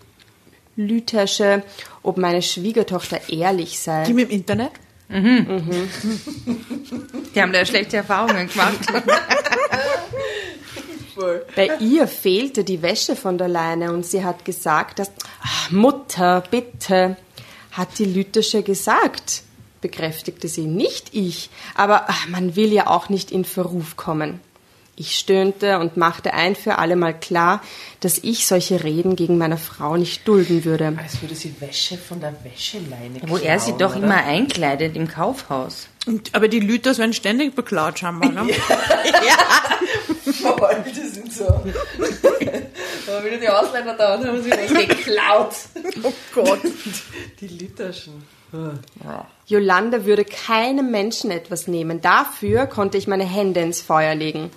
Speaker 5: Lüthersche, ob meine Schwiegertochter ehrlich sei.
Speaker 3: Die mit dem Internet?
Speaker 4: Die haben da schlechte Erfahrungen gemacht.
Speaker 5: Bei ihr fehlte die Wäsche von der Leine und sie hat gesagt, dass Ach, Mutter, bitte, hat die Lüthersche gesagt, bekräftigte sie, nicht ich, aber ach, man will ja auch nicht in Verruf kommen. Ich stöhnte und machte ein für alle Mal klar, dass ich solche Reden gegen meine Frau nicht dulden würde.
Speaker 1: Als würde sie Wäsche von der Wäscheleine
Speaker 4: Wo er sie
Speaker 1: klauen,
Speaker 4: doch
Speaker 1: oder?
Speaker 4: immer einkleidet im Kaufhaus.
Speaker 3: Und, aber die Lüters werden ständig beklaut, scheinbar. Ne?
Speaker 1: Voll, die sind so. Aber wieder die Ausländer da und haben sie was geklaut.
Speaker 3: Oh Gott.
Speaker 1: Die Literschen.
Speaker 5: Jolanda würde keinem Menschen etwas nehmen. Dafür konnte ich meine Hände ins Feuer legen.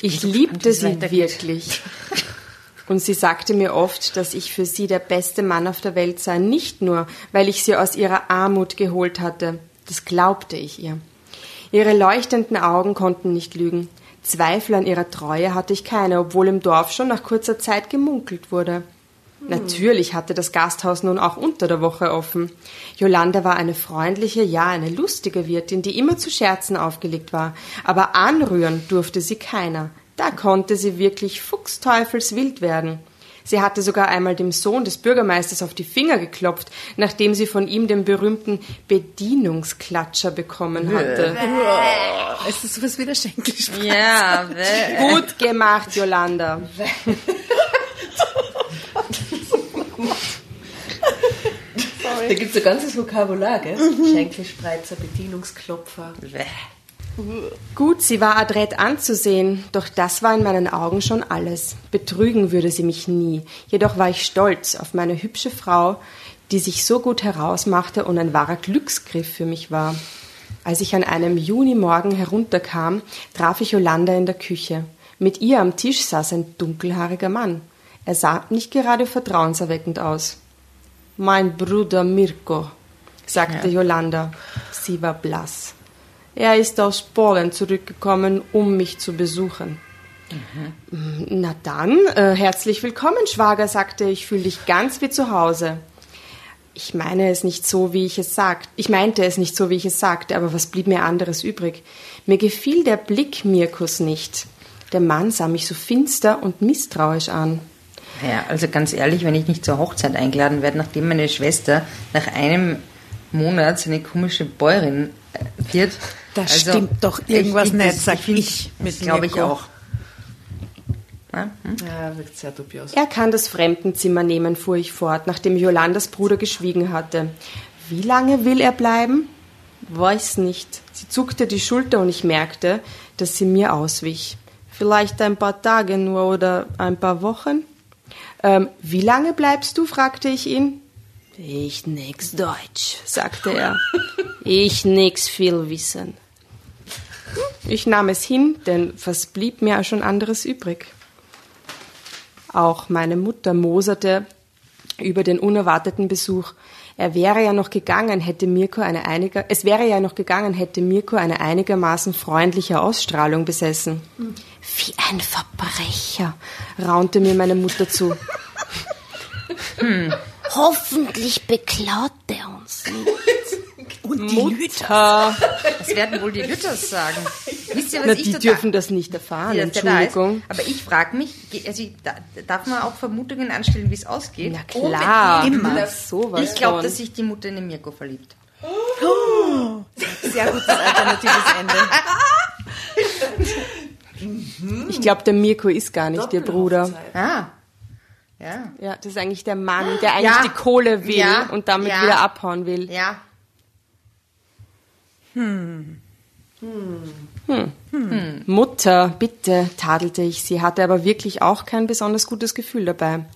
Speaker 5: Ich
Speaker 4: so
Speaker 5: liebte sie wirklich. Und sie sagte mir oft, dass ich für sie der beste Mann auf der Welt sei, nicht nur, weil ich sie aus ihrer Armut geholt hatte. Das glaubte ich ihr. Ihre leuchtenden Augen konnten nicht lügen. Zweifel an ihrer Treue hatte ich keine, obwohl im Dorf schon nach kurzer Zeit gemunkelt wurde. Natürlich hatte das Gasthaus nun auch unter der Woche offen. Jolanda war eine freundliche, ja, eine lustige Wirtin, die immer zu Scherzen aufgelegt war. Aber anrühren durfte sie keiner. Da konnte sie wirklich fuchsteufelswild werden. Sie hatte sogar einmal dem Sohn des Bürgermeisters auf die Finger geklopft, nachdem sie von ihm den berühmten Bedienungsklatscher bekommen hatte.
Speaker 3: Ist das sowas wie der Schenkelsprache?
Speaker 4: Ja, wä-
Speaker 5: Gut gemacht, Jolanda.
Speaker 1: Da gibt es ein ganzes Vokabular, gell? Schenkelspreizer, Bedienungsklopfer.
Speaker 5: Gut, sie war adrett anzusehen, doch das war in meinen Augen schon alles. Betrügen würde sie mich nie. Jedoch war ich stolz auf meine hübsche Frau, die sich so gut herausmachte und ein wahrer Glücksgriff für mich war. Als ich an einem Junimorgen herunterkam, traf ich Yolanda in der Küche. Mit ihr am Tisch saß ein dunkelhaariger Mann. Er sah nicht gerade vertrauenserweckend aus. Mein Bruder Mirko, sagte Yolanda. Sie war blass. Er ist aus Polen zurückgekommen, um mich zu besuchen. Na dann, äh, herzlich willkommen, Schwager, sagte ich, fühle dich ganz wie zu Hause. Ich meine es nicht so, wie ich es sagt. Ich meinte es nicht so, wie ich es sagte, aber was blieb mir anderes übrig? Mir gefiel der Blick Mirkus nicht. Der Mann sah mich so finster und misstrauisch an.
Speaker 4: Ja, also ganz ehrlich, wenn ich nicht zur Hochzeit eingeladen werde, nachdem meine Schwester nach einem Monat so eine komische Bäuerin äh, wird.
Speaker 3: Da
Speaker 4: also,
Speaker 3: stimmt doch irgendwas
Speaker 4: ich-
Speaker 3: nicht, sag ich
Speaker 4: Das glaube ich auch. Ja, hm?
Speaker 1: Ja, wirkt sehr dubios.
Speaker 5: Er kann das Fremdenzimmer nehmen, fuhr ich fort, nachdem Jolandas Bruder geschwiegen hatte. Wie lange will er bleiben? Weiß nicht. Sie zuckte die Schulter und ich merkte, dass sie mir auswich. Vielleicht ein paar Tage nur oder ein paar Wochen? Ähm, wie lange bleibst du? fragte ich ihn. Ich nix Deutsch, sagte er. Ich nix viel wissen. Ich nahm es hin, denn was blieb mir schon anderes übrig? Auch meine Mutter moserte über den unerwarteten Besuch. Er wäre ja noch gegangen, hätte Mirko eine einiger, es wäre ja noch gegangen, hätte Mirko eine einigermaßen freundliche Ausstrahlung besessen. Wie ein Verbrecher, raunte mir meine Mutter zu. Hoffentlich beklaut er uns nicht.
Speaker 3: Und die
Speaker 5: Mutter.
Speaker 4: Was werden wohl die Lütters sagen? Wisst ihr, was
Speaker 5: Na,
Speaker 4: ich
Speaker 5: die
Speaker 4: total-
Speaker 5: dürfen das nicht erfahren,
Speaker 4: dass der da.
Speaker 5: Entschuldigung.
Speaker 4: Aber ich frage mich, also ich, da, darf man auch Vermutungen anstellen, wie es ausgeht?
Speaker 5: Na klar,
Speaker 4: Unbedingt.
Speaker 5: immer. Sowas
Speaker 4: Ich glaube, dass sich die Mutter in den Mirko verliebt.
Speaker 3: Sehr gutes alternatives Ende.
Speaker 5: Ich glaube, der Mirko ist gar nicht ihr Bruder.
Speaker 4: Ah. Ja.
Speaker 5: Ja, das ist eigentlich der Mann, der eigentlich
Speaker 4: Ja.
Speaker 5: die Kohle will
Speaker 4: Ja.
Speaker 5: und damit
Speaker 4: Ja.
Speaker 5: wieder abhauen will.
Speaker 4: Ja.
Speaker 5: Hm. Hm. Mutter, bitte, tadelte ich sie, hatte aber wirklich auch kein besonders gutes Gefühl dabei.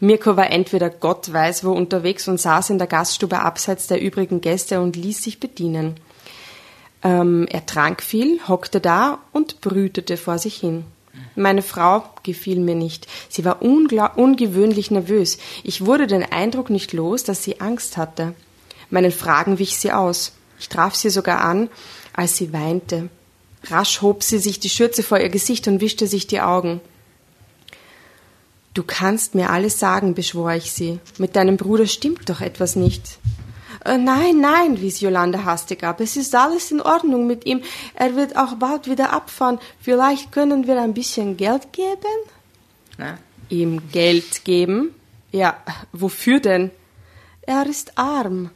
Speaker 5: Mirko war entweder Gott weiß wo unterwegs und saß in der Gaststube abseits der übrigen Gäste und ließ sich bedienen. Ähm, er trank viel, hockte da und brütete vor sich hin. Meine Frau gefiel mir nicht. Sie war ungewöhnlich nervös. Ich wurde den Eindruck nicht los, dass sie Angst hatte. Meinen Fragen wich sie aus. Ich traf sie sogar an, als sie weinte. Rasch hob sie sich die Schürze vor ihr Gesicht und wischte sich die Augen. Du kannst mir alles sagen, beschwor ich sie. Mit deinem Bruder stimmt doch etwas nicht. Äh, nein, nein, wies Jolanda hastig ab. Es ist alles in Ordnung mit ihm. Er wird auch bald wieder abfahren. Vielleicht können wir ein bisschen Geld geben? Na? Ihm Geld geben? Ja, wofür denn? Er ist arm.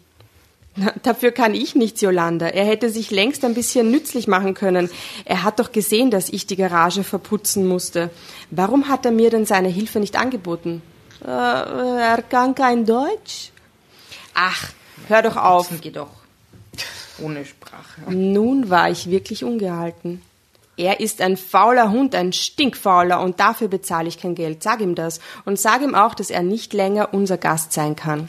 Speaker 5: Dafür kann ich nichts, Jolanda. Er hätte sich längst ein bisschen nützlich machen können. Er hat doch gesehen, dass ich die Garage verputzen musste. Warum hat er mir denn seine Hilfe nicht angeboten? Äh, er kann kein Deutsch. Ach, hör doch auf.
Speaker 4: Geht doch. Ohne Sprache.
Speaker 5: Nun war ich wirklich ungehalten. Er ist ein fauler Hund, ein stinkfauler, und dafür bezahle ich kein Geld. Sag ihm das. Und sag ihm auch, dass er nicht länger unser Gast sein kann.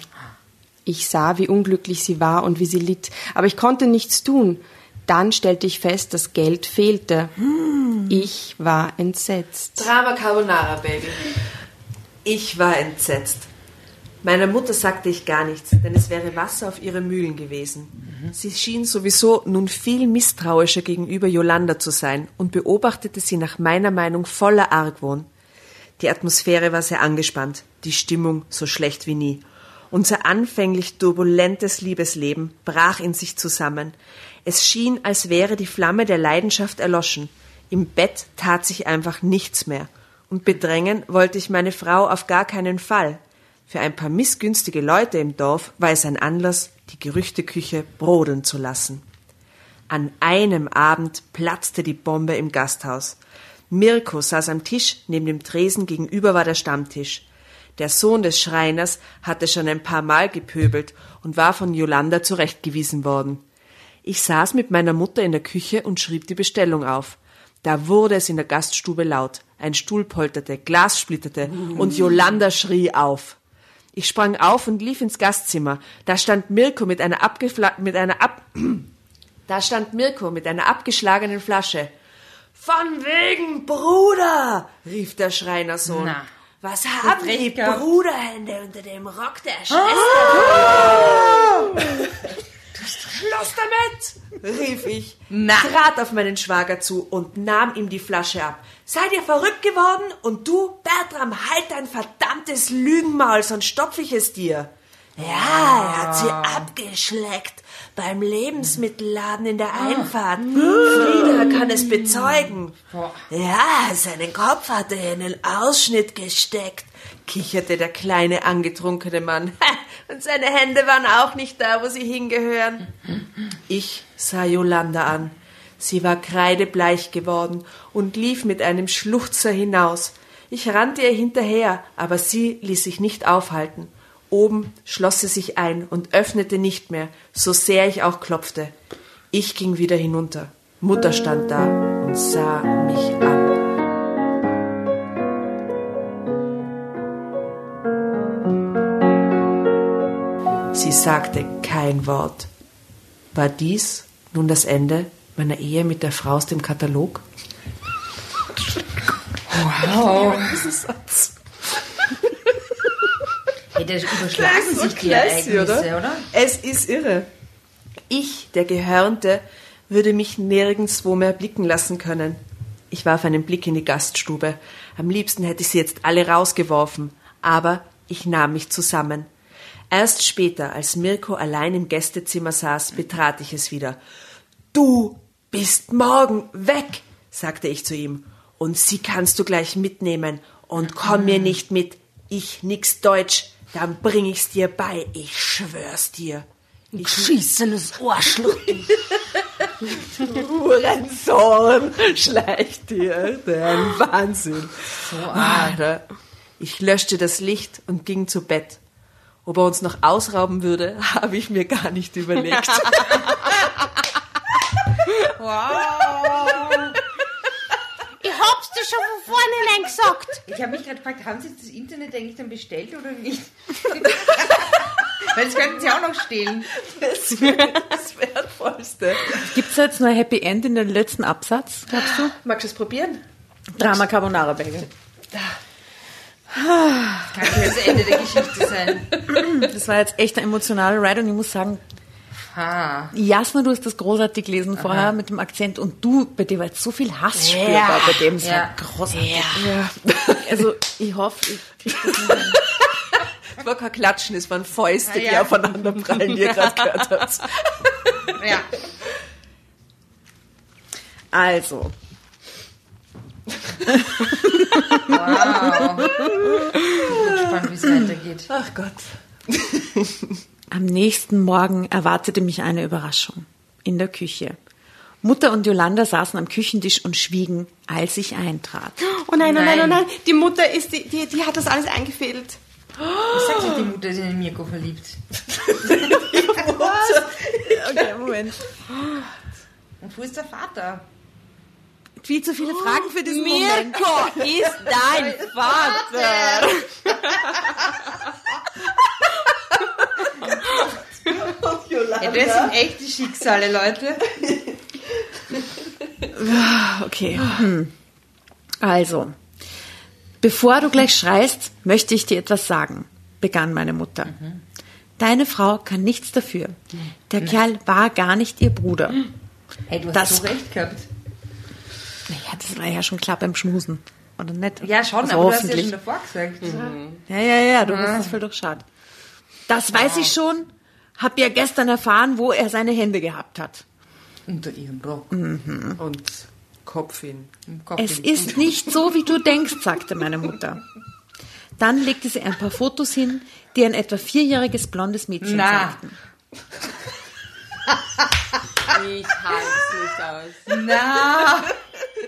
Speaker 5: Ich sah, wie unglücklich sie war und wie sie litt, aber ich konnte nichts tun. Dann stellte ich fest, dass Geld fehlte. Hm. Ich war entsetzt.
Speaker 1: Drama Carbonara, Baby. Ich war entsetzt. Meiner Mutter sagte ich gar nichts, denn es wäre Wasser auf ihre Mühlen gewesen. Sie schien sowieso nun viel misstrauischer gegenüber Yolanda zu sein und beobachtete sie nach meiner Meinung voller Argwohn. Die Atmosphäre war sehr angespannt, die Stimmung so schlecht wie nie. Unser anfänglich turbulentes Liebesleben brach in sich zusammen. Es schien, als wäre die Flamme der Leidenschaft erloschen. Im Bett tat sich einfach nichts mehr. Und bedrängen wollte ich meine Frau auf gar keinen Fall. Für ein paar missgünstige Leute im Dorf war es ein Anlass, die Gerüchteküche brodeln zu lassen. An einem Abend platzte die Bombe im Gasthaus. Mirko saß am Tisch, neben dem Tresen gegenüber war der Stammtisch. Der Sohn des Schreiners hatte schon ein paar Mal gepöbelt und war von Jolanda zurechtgewiesen worden. Ich saß mit meiner Mutter in der Küche und schrieb die Bestellung auf. Da wurde es in der Gaststube laut. Ein Stuhl polterte, Glas splitterte und Jolanda schrie auf. Ich sprang auf und lief ins Gastzimmer. Da stand Mirko mit einer abgefla mit einer ab da stand Mirko mit einer abgeschlagenen Flasche. Von wegen Bruder, rief der Schreinersohn. Na. Was haben die Bruderhände unter dem Rock der Schwester? Oh! Schluss damit! rief ich, Na. trat auf meinen Schwager zu und nahm ihm die Flasche ab. Seid ihr verrückt geworden? Und du, Bertram, halt dein verdammtes Lügenmaul, sonst stopf ich es dir. Ja, er hat sie abgeschleckt beim Lebensmittelladen in der Einfahrt. Frieda kann es bezeugen. Ja, seinen Kopf hat er in den Ausschnitt gesteckt, kicherte der kleine angetrunkene Mann. Und seine Hände waren auch nicht da, wo sie hingehören. Ich sah Jolanda an. Sie war kreidebleich geworden und lief mit einem Schluchzer hinaus. Ich rannte ihr hinterher, aber sie ließ sich nicht aufhalten. Oben schloss sie sich ein und öffnete nicht mehr, so sehr ich auch klopfte. Ich ging wieder hinunter. Mutter stand da und sah mich an. Sie sagte kein Wort. War dies nun das Ende meiner Ehe mit der Frau aus dem Katalog?
Speaker 4: Wow. Satz. Hey, da überschlagen sich die Ereignisse, oder? oder?
Speaker 1: Es ist irre. Ich, der Gehörnte, würde mich nirgendswo mehr blicken lassen können. Ich warf einen Blick in die Gaststube. Am liebsten hätte ich sie jetzt alle rausgeworfen, aber ich nahm mich zusammen. Erst später, als Mirko allein im Gästezimmer saß, betrat ich es wieder. Du bist morgen weg, sagte ich zu ihm. Und sie kannst du gleich mitnehmen. Und komm mir nicht mit. Ich nix Deutsch. Dann bring ich's dir bei. Ich schwör's dir.
Speaker 4: Ich schießenes Ohrschluck.
Speaker 1: Hurensohn, schleicht dir. Der Wahnsinn. So arg. Ich löschte das Licht und ging zu Bett. Ob er uns noch ausrauben würde, habe ich mir gar nicht überlegt.
Speaker 4: Wow.
Speaker 6: Dir schon von vornherein gesagt.
Speaker 4: Ich habe mich gerade gefragt, haben Sie das Internet eigentlich dann bestellt oder nicht? Weil das könnten Sie auch noch stehlen.
Speaker 1: Das Wertvollste.
Speaker 3: Gibt es jetzt nur ein Happy End in den letzten Absatz, glaubst du?
Speaker 1: Magst du es probieren?
Speaker 3: Drama Carbonara Bagel.
Speaker 4: Kann nicht das Ende der Geschichte sein.
Speaker 3: Das war jetzt echt ein emotionaler Ride und ich muss sagen,
Speaker 4: Ha.
Speaker 3: Jasna, du hast das großartig gelesen vorher mit dem Akzent und du, bei dir war jetzt so viel Hass spürbar bei dem. Es
Speaker 4: Ja.
Speaker 3: war großartig. Also ich hoffe, ich krieg das.
Speaker 1: Es war kein Klatschen, es waren Fäuste, die
Speaker 4: ja.
Speaker 1: aufeinander prallen, die ihr gerade gehört habt.
Speaker 4: Ja.
Speaker 3: Also,
Speaker 4: Wow. Ich bin gespannt, wie es weitergeht.
Speaker 1: Ach Gott.
Speaker 3: Am nächsten Morgen erwartete mich eine Überraschung. In der Küche. Mutter und Yolanda saßen am Küchentisch und schwiegen, als ich eintrat.
Speaker 5: Oh nein, oh nein, oh
Speaker 4: Nein.
Speaker 5: Die Mutter ist, die, die, die hat das alles eingefädelt.
Speaker 4: Was sagt sich die Mutter, ist in den Mirko verliebt?
Speaker 3: Okay, Moment.
Speaker 4: Und wo ist der Vater?
Speaker 3: Viel zu viele Fragen für diesen Moment.
Speaker 5: Mirko ist dein Vater.
Speaker 4: Ja, das sind echte Schicksale, Leute.
Speaker 3: Okay. Hm. Also, bevor du gleich schreist, möchte ich dir etwas sagen, begann meine Mutter. Deine Frau kann nichts dafür. Der Kerl war gar nicht ihr Bruder.
Speaker 4: Hey, du hast
Speaker 3: Das-
Speaker 4: so recht gehabt.
Speaker 3: Naja, das war ja schon klar beim Schmusen. Oder nicht?
Speaker 4: Ja, schon,
Speaker 3: Also
Speaker 4: aber du hast ja schon davor gesagt.
Speaker 3: Ja, ja, ja, du hast es voll durchschaut. Das weiß ich schon. Hab ja gestern erfahren, wo er seine Hände gehabt hat.
Speaker 4: Unter ihrem Rock.
Speaker 1: Und Kopf hin.
Speaker 4: Kopf.
Speaker 3: Es ist nicht so, wie du denkst, sagte meine Mutter. Dann legte sie ein paar Fotos hin, die ein etwa vierjähriges blondes Mädchen
Speaker 4: Na.
Speaker 3: zeigten.
Speaker 5: Ich halte es nicht aus.
Speaker 4: Na,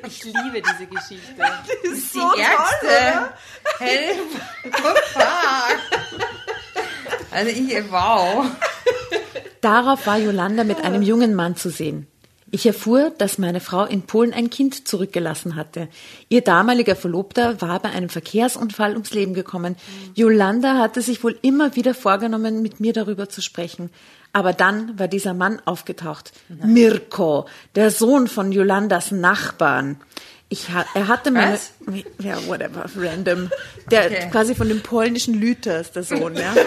Speaker 5: Ich liebe diese Geschichte.
Speaker 4: das ist die ärgste. Hey, fuck. Also ich, wow.
Speaker 3: Darauf war Jolanda mit einem jungen Mann zu sehen. Ich erfuhr, dass meine Frau in Polen ein Kind zurückgelassen hatte. Ihr damaliger Verlobter war bei einem Verkehrsunfall ums Leben gekommen. Jolanda hatte sich wohl immer wieder vorgenommen, mit mir darüber zu sprechen. Aber dann war dieser Mann aufgetaucht. Mirko, der Sohn von Jolandas Nachbarn. Ich, ha- er hatte meine,
Speaker 4: Was?
Speaker 3: ja, whatever, random. Der
Speaker 4: Okay.
Speaker 3: quasi von dem polnischen Lüters, der Sohn, ja.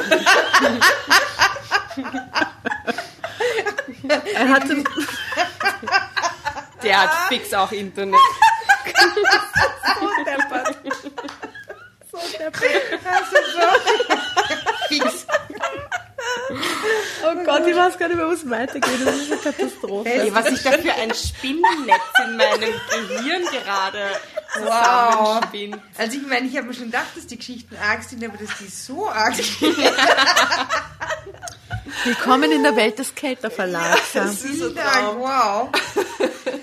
Speaker 3: er hatte,
Speaker 5: Der hat fix auch Internet.
Speaker 4: Fix.
Speaker 3: Oh Gott, ich weiß gar nicht mehr, wo es weitergeht. Das ist eine Katastrophe.
Speaker 5: Ey, was ich da für ein Spinnennetz in meinem Gehirn gerade
Speaker 4: Wow. Also ich meine, ich habe mir schon gedacht, dass die Geschichten arg sind, aber dass die so arg sind.
Speaker 3: Willkommen in der Welt des Kelter Verlags. Ja.
Speaker 4: Vielen Dank, wow.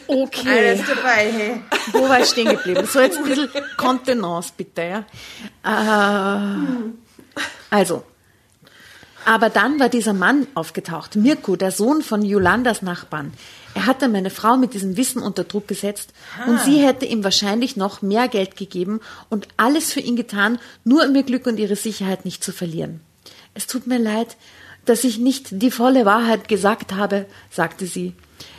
Speaker 3: Okay,
Speaker 4: Alles dabei, hey.
Speaker 3: wo war ich stehen geblieben? So, jetzt ein bisschen Kontenance bitte. Ja. Äh, also, aber dann war dieser Mann aufgetaucht, Mirko, der Sohn von Jolandas Nachbarn. Er hatte meine Frau mit diesem Wissen unter Druck gesetzt und sie hätte ihm wahrscheinlich noch mehr Geld gegeben und alles für ihn getan, nur um ihr Glück und ihre Sicherheit nicht zu verlieren. Es tut mir leid, dass ich nicht die volle Wahrheit gesagt habe, sagte sie.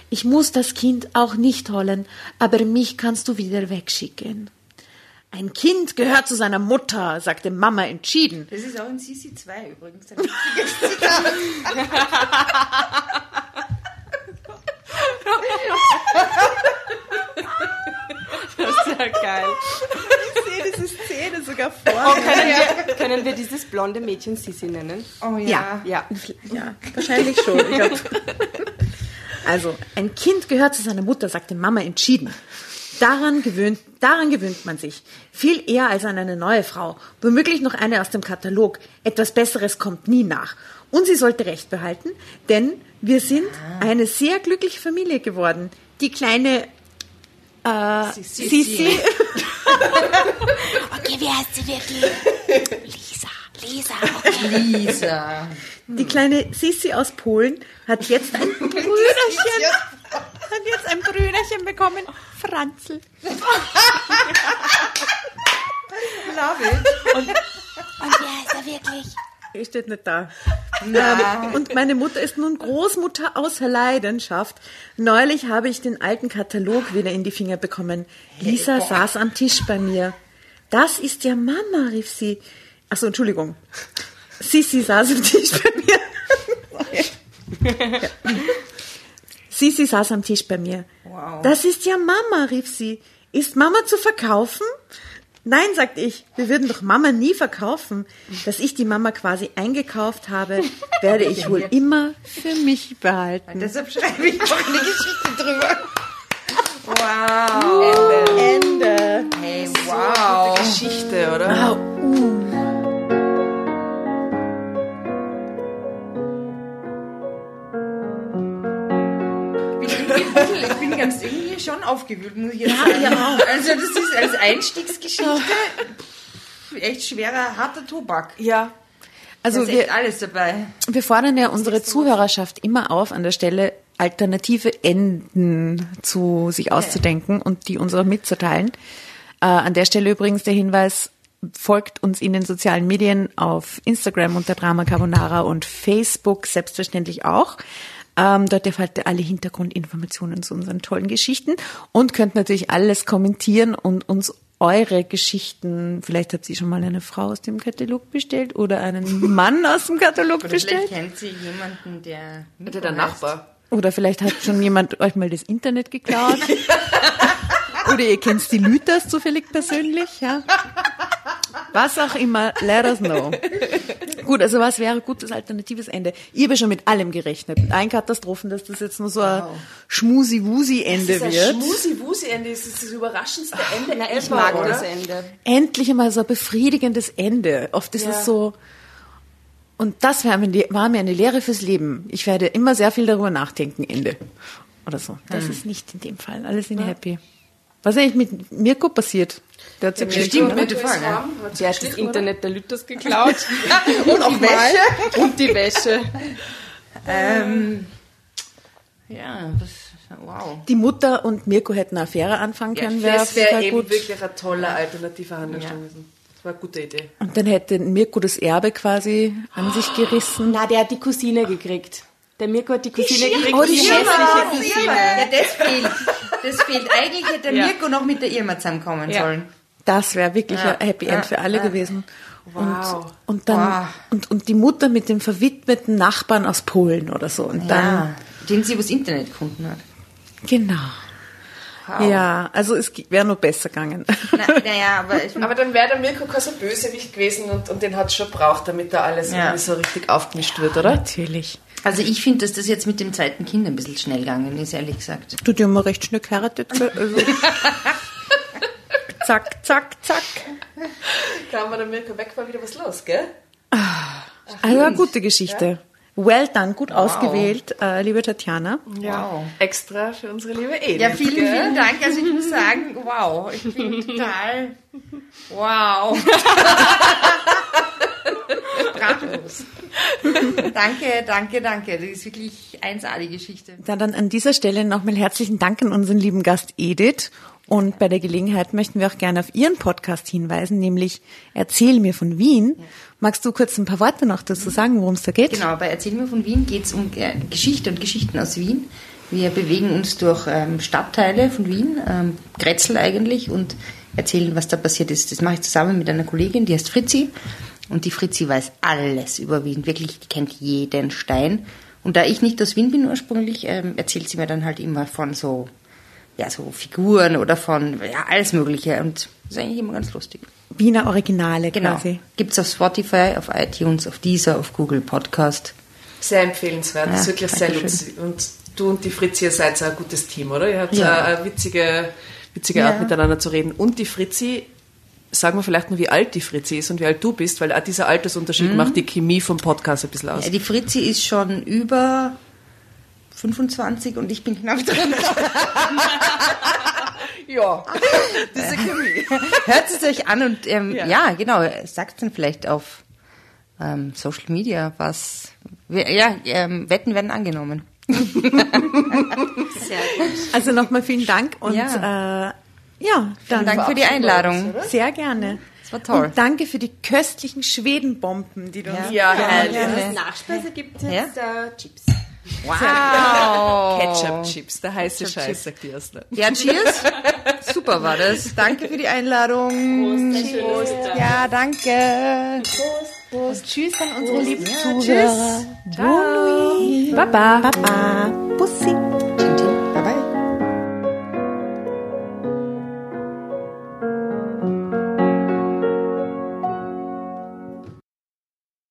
Speaker 3: Ich muss das Kind auch nicht holen, aber mich kannst du wieder wegschicken. Ein Kind gehört zu seiner Mutter, sagte Mama entschieden.
Speaker 4: Das ist auch in Sisi 2 übrigens.
Speaker 5: Das ist ja geil.
Speaker 3: Ich sehe diese Szene sogar vor.
Speaker 5: Oh, können, wir, können wir dieses blonde Mädchen Sissi nennen?
Speaker 4: Oh
Speaker 3: Ja.
Speaker 4: ja.
Speaker 5: Ja.
Speaker 3: Ja, wahrscheinlich schon. Also, ein Kind gehört zu seiner Mutter, sagte Mama entschieden. Daran gewöhnt, daran gewöhnt man sich. Viel eher als an eine neue Frau. Womöglich noch eine aus dem Katalog. Etwas Besseres kommt nie nach. Und sie sollte Recht behalten, denn wir sind eine sehr glückliche Familie geworden. Die kleine äh, Sisi,
Speaker 6: Okay, wie heißt sie wirklich? Lisa. Lisa, okay.
Speaker 4: Lisa.
Speaker 3: die kleine Sisi aus Polen hat jetzt ein Brüderchen. hat jetzt ein Brüderchen bekommen. Franzl. Love it. Und
Speaker 6: Und wer ist er wirklich?
Speaker 3: Er steht nicht da. Ähm, und meine Mutter ist nun Großmutter außer Leidenschaft. Neulich habe ich den alten Katalog wieder in die Finger bekommen. Lisa saß am Tisch bei mir. Das ist ja Mama, rief sie. Achso, Entschuldigung. Sisi saß am Tisch bei mir. Ja. Sisi saß am Tisch bei mir.
Speaker 4: Wow.
Speaker 3: Das ist ja Mama, rief sie. Ist Mama zu verkaufen? Nein, sagt ich, wir würden doch Mama nie verkaufen. Dass ich die Mama quasi eingekauft habe, werde ich wohl immer für mich behalten.
Speaker 4: Deshalb schreibe ich auch eine Geschichte drüber.
Speaker 3: Wow. Ende.
Speaker 4: Hey, wow.
Speaker 1: Geschichte, oder?
Speaker 4: Ich bin ganz irgendwie schon aufgewühlt, muss ich jetzt sagen. Also das ist als Einstiegsgeschichte echt schwerer, harter Tobak.
Speaker 1: Ja.
Speaker 3: Also wir,
Speaker 4: alles dabei.
Speaker 3: wir fordern ja unsere Zuhörerschaft immer auf, an der Stelle alternative Enden zu sich auszudenken und die uns auch mitzuteilen. Äh, an der Stelle übrigens der Hinweis, folgt uns in den sozialen Medien auf Instagram unter Drama Carbonara und Facebook selbstverständlich auch. Ähm, dort erfahrt ihr alle Hintergrundinformationen zu unseren tollen Geschichten und könnt natürlich alles kommentieren und uns eure Geschichten, vielleicht hat sie schon mal eine Frau aus dem Katalog bestellt oder einen Mann aus dem Katalog
Speaker 4: Oder
Speaker 3: bestellt.
Speaker 4: vielleicht kennt sie jemanden, der...
Speaker 1: Der, der Nachbar.
Speaker 3: Oder vielleicht hat schon jemand euch mal das Internet geklaut. Oder ihr kennt die Lüters zufällig persönlich, ja. Was auch immer, let us know. Gut, also was wäre gutes alternatives Ende? Ich habe ja schon mit allem gerechnet. Mit allen Katastrophen, dass das jetzt nur so ein Schmusi-Wusi-Ende
Speaker 1: Das
Speaker 3: wird.
Speaker 1: Schmusi-Wusi-Ende ist das überraschendste Ende
Speaker 5: Na, ich mag
Speaker 1: oder?
Speaker 5: das Ende.
Speaker 3: Endlich einmal so ein befriedigendes Ende. Oft ist
Speaker 1: Ja.
Speaker 3: es so, und das war mir, eine Lehre fürs Leben. Ich werde immer sehr viel darüber nachdenken, Ende. Oder so. Das ist nicht in dem Fall. Alle sind happy. Was ist eigentlich mit Mirko passiert? Der hat sich
Speaker 4: Bestimmt,
Speaker 3: bestimmt,
Speaker 4: gute Frage.
Speaker 5: Der hat das Internet der Lüters geklaut. und auch Wäsche. Und die Wäsche.
Speaker 4: Ähm, ja, das, wow.
Speaker 3: Die Mutter und Mirko hätten eine Affäre anfangen können. wäre
Speaker 1: Das wäre
Speaker 3: total
Speaker 1: eben
Speaker 3: gut.
Speaker 1: wirklich ein toller alternativer Handlungsstrang gewesen. Das war eine gute Idee.
Speaker 3: Und dann hätte Mirko das Erbe quasi an sich gerissen.
Speaker 5: Na, der hat die Cousine gekriegt. Der Mirko hat die Cousine gekriegt.
Speaker 3: Oh, die
Speaker 5: hässliche
Speaker 4: Cousine. Ja, das fehlt. Das fehlt. Eigentlich hätte der
Speaker 5: Ja.
Speaker 4: Mirko noch mit der Irma zusammenkommen
Speaker 5: Ja.
Speaker 4: sollen.
Speaker 3: Das wäre wirklich
Speaker 4: Ja,
Speaker 3: ein Happy
Speaker 4: ja,
Speaker 3: End für alle
Speaker 4: ja.
Speaker 3: gewesen.
Speaker 1: Wow.
Speaker 3: Und, und dann
Speaker 4: Wow.
Speaker 3: und, und die Mutter mit dem verwitweten Nachbarn aus Polen oder so. Und dann
Speaker 4: Ja, den sie übers Internet gefunden hat.
Speaker 3: genau. Ja, also es wäre nur besser gegangen.
Speaker 4: Na, naja, aber ich,
Speaker 1: Aber dann wäre der Mirko kein so Bösewicht gewesen und, und den hat es schon braucht, damit da alles
Speaker 4: Ja.
Speaker 1: irgendwie so richtig aufgemischt wird, oder?
Speaker 3: Natürlich.
Speaker 4: also ich finde, dass das jetzt mit dem zweiten Kind ein bisschen schnell gegangen ist, ehrlich gesagt.
Speaker 3: Du die haben wir recht schnell geheiratet. Also. zack, zack, zack.
Speaker 1: Kaum war der Mirko weg, war wieder was los, gell?
Speaker 3: Also eine gute Geschichte. Well done, gut ausgewählt, äh, liebe Tatjana.
Speaker 4: Wow.
Speaker 1: Extra für unsere liebe Edith.
Speaker 4: Ja, vielen,
Speaker 1: gell?
Speaker 4: vielen Dank. Also ich muss sagen, wow, ich bin total, wow. Sprachlos. danke, danke, danke. Das ist wirklich 1A, die Geschichte.
Speaker 3: Ja, dann an dieser Stelle nochmal herzlichen Dank an unseren lieben Gast Edith. Und bei der Gelegenheit möchten wir auch gerne auf Ihren Podcast hinweisen, nämlich Erzähl mir von Wien. Magst du kurz ein paar Worte noch dazu sagen, worum es da geht?
Speaker 4: Genau, bei Erzähl mir von Wien geht es um Geschichte und Geschichten aus Wien. Wir bewegen uns durch ähm, Stadtteile von Wien, ähm, Grätzl eigentlich, und erzählen, was da passiert ist. Das mache ich zusammen mit einer Kollegin, die heißt Fritzi. Und die Fritzi weiß alles über Wien, wirklich, die kennt jeden Stein. Und da ich nicht aus Wien bin ursprünglich, ähm, erzählt sie mir dann halt immer von so, ja, so Figuren oder von, ja, alles Mögliche. Und das ist eigentlich immer ganz lustig.
Speaker 3: Wiener Originale
Speaker 4: Genau.
Speaker 3: quasi.
Speaker 4: Gibt's auf Spotify, auf iTunes, auf Deezer, auf Google Podcast.
Speaker 1: Sehr empfehlenswert, das ist
Speaker 4: Ja,
Speaker 1: wirklich sehr lustig. Und du und die Fritzi, ihr seid so ein gutes Team, oder? Ihr habt
Speaker 3: Ja.
Speaker 1: eine, eine witzige, witzige Art,
Speaker 4: Ja.
Speaker 1: miteinander zu reden. Und die Fritzi, sagen wir vielleicht nur, wie alt die Fritzi ist und wie alt du bist, weil auch dieser Altersunterschied macht die Chemie vom Podcast ein bisschen aus.
Speaker 4: Mhm. Ja, die Fritzi ist schon über 25 und ich bin knapp drin.
Speaker 1: Ja, diese Chemie.
Speaker 4: Hört es euch an und ähm,
Speaker 1: Ja.
Speaker 4: ja. genau, sagt dann vielleicht auf ähm, Social Media was. Ja, ähm, Wetten werden angenommen.
Speaker 3: Also nochmal vielen Dank und
Speaker 4: Ja.
Speaker 3: äh, ja, dann
Speaker 4: Danke für die Einladung.
Speaker 3: sehr gerne.
Speaker 4: Das war toll.
Speaker 3: Und danke für die köstlichen Schwedenbomben, die du uns
Speaker 1: Ja, herrlich.
Speaker 5: Als Nachspeise gibt es jetzt äh, Chips.
Speaker 4: Wow.
Speaker 1: Ketchup-Chips, der heiße Scheiß, sagt die erste.
Speaker 4: Ja, cheers. Super war das.
Speaker 3: Danke für die Einladung.
Speaker 5: Prost.
Speaker 3: Ja, danke. Prost. Tschüss an unsere lieben Zuhörer. Ciao. Baba. Baba. Bussi.